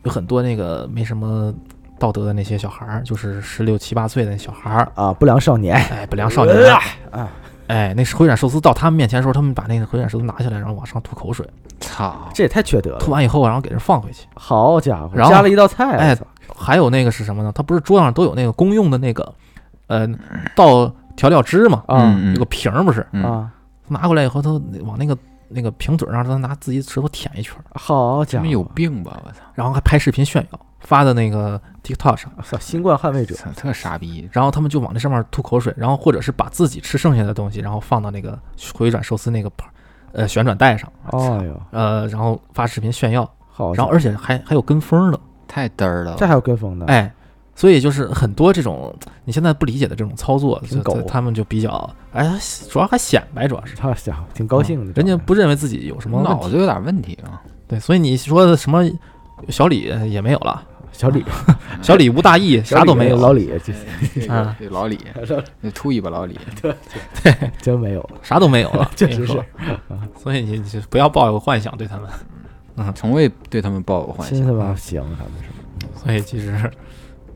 有很多那个没什么道德的那些小孩儿，就是十六七八岁的那小孩儿，啊，不良少年，哎，不良少年，啊哎，那回转寿司到他们面前的时候，他们把那个回转寿司拿下来，然后往上吐口水，操，这也太缺德了，吐完以后，然后给人放回去。好家伙，然后加了一道菜，哎还有那个是什么呢？他不是桌上都有那个公用的那个，呃，倒调料汁嘛，啊嗯有个瓶儿不是？嗯啊，拿过来以后，他往那个那个瓶嘴上，他拿自己舌头舔一圈儿，好家伙，他们有病吧？我操，然后还拍视频炫耀，发的那个 TikTok 上。操 新冠捍卫者，操 特傻逼，然后他们就往那上面吐口水，然后或者是把自己吃剩下的东西，然后放到那个回转寿司那个盘儿呃旋转带上，哎呦，呃，然后发视频炫耀，好，然后而且还还有跟风的，太嘚儿了，这还有跟风的，哎，所以就是很多这种你现在不理解的这种操作，狗。他们就比较哎，主要还显摆，主要是。他家伙，挺高兴的，人家不认为自己有什么，脑子有点问题啊，对，所以你说的什么小李也没有了，小李，小李无大义，啥都没有，老李就 啊，这老李，秃尾巴老李，对 对。真没有。了，啥都没有了，确实是。所以你你不要抱有幻想对他们。从未对他们抱有幻想。真他妈行，他们是，所以其实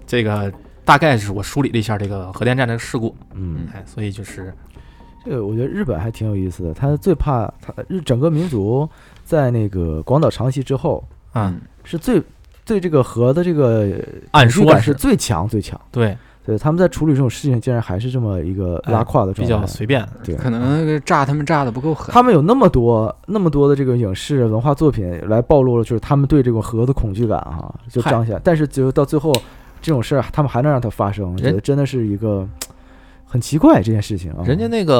这个大概是我梳理了一下这个核电站的事故，嗯，哎，所以就是这个我觉得日本还挺有意思的，他最怕他日整个民族在那个广岛、长崎之后，啊，嗯，是最对这个核的这个按说感是最强最强。对对，他们在处理这种事情，竟然还是这么一个拉胯的状态。比较随便，对，可能炸他们炸的不够狠。他们有那么多那么多的这个影视文化作品来暴露了，就是他们对这个核的恐惧感啊，就彰显。但是只有到最后，这种事儿他们还能让它发生，我觉得真的是一个很奇怪这件事情啊。人家那个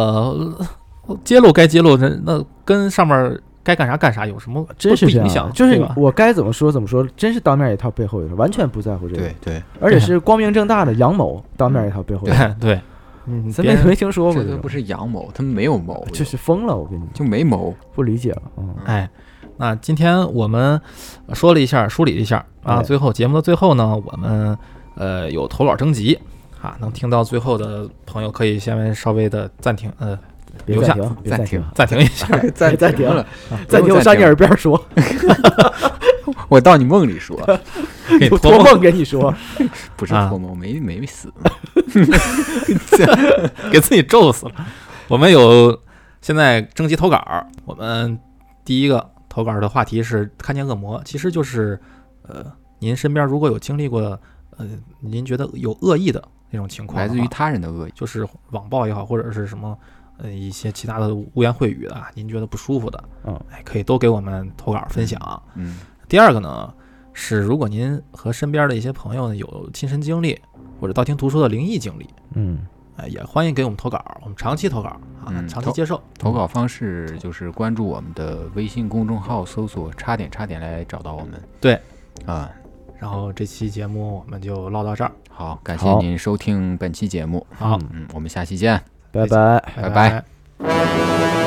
呃揭露该揭露，人那跟上面该干啥干啥有什么真是这样不影响，？就是我该怎么说怎么说，真是当面一套背后一套，完全不在乎这个。对，对，而且是光明正大的阳谋，当面一套背后一套。对。对，咱没没听说过这不是阳谋，他们没有谋，就是疯了，我跟你就没谋。不理解了，嗯，哎，那今天我们呃说了一下，梳理了一下啊，哎最后节目的最后呢，我们呃有投稿征集啊，能听到最后的朋友可以下面稍微的暂停，呃，留下暂停，暂停一下，暂暂停了，暂停，我上你耳边说，我到你梦里说，托梦，托梦跟你说，啊不是托梦，没没死。给自己咒死了。我们有现在征集投稿，我们第一个投稿的话题是看见恶魔，其实就是呃，您身边如果有经历过呃，您觉得有恶意的那种情况，来自于他人的恶意。就是网暴也好，或者是什么呃一些其他的污言秽语的啊，您觉得不舒服的，嗯，哎，可以都给我们投稿分享。嗯，第二个呢是，如果您和身边的一些朋友呢有亲身经历或者道听途说的灵异经历，嗯，哎，也欢迎给我们投稿，我们长期投稿啊，嗯长期接受。投稿方式就是关注我们的微信公众号，搜索“差点差点”来找到我们。对，啊，然后这期节目我们就唠到这儿，好，感谢好您收听本期节目。好，嗯，我们下期见。拜拜。拜拜。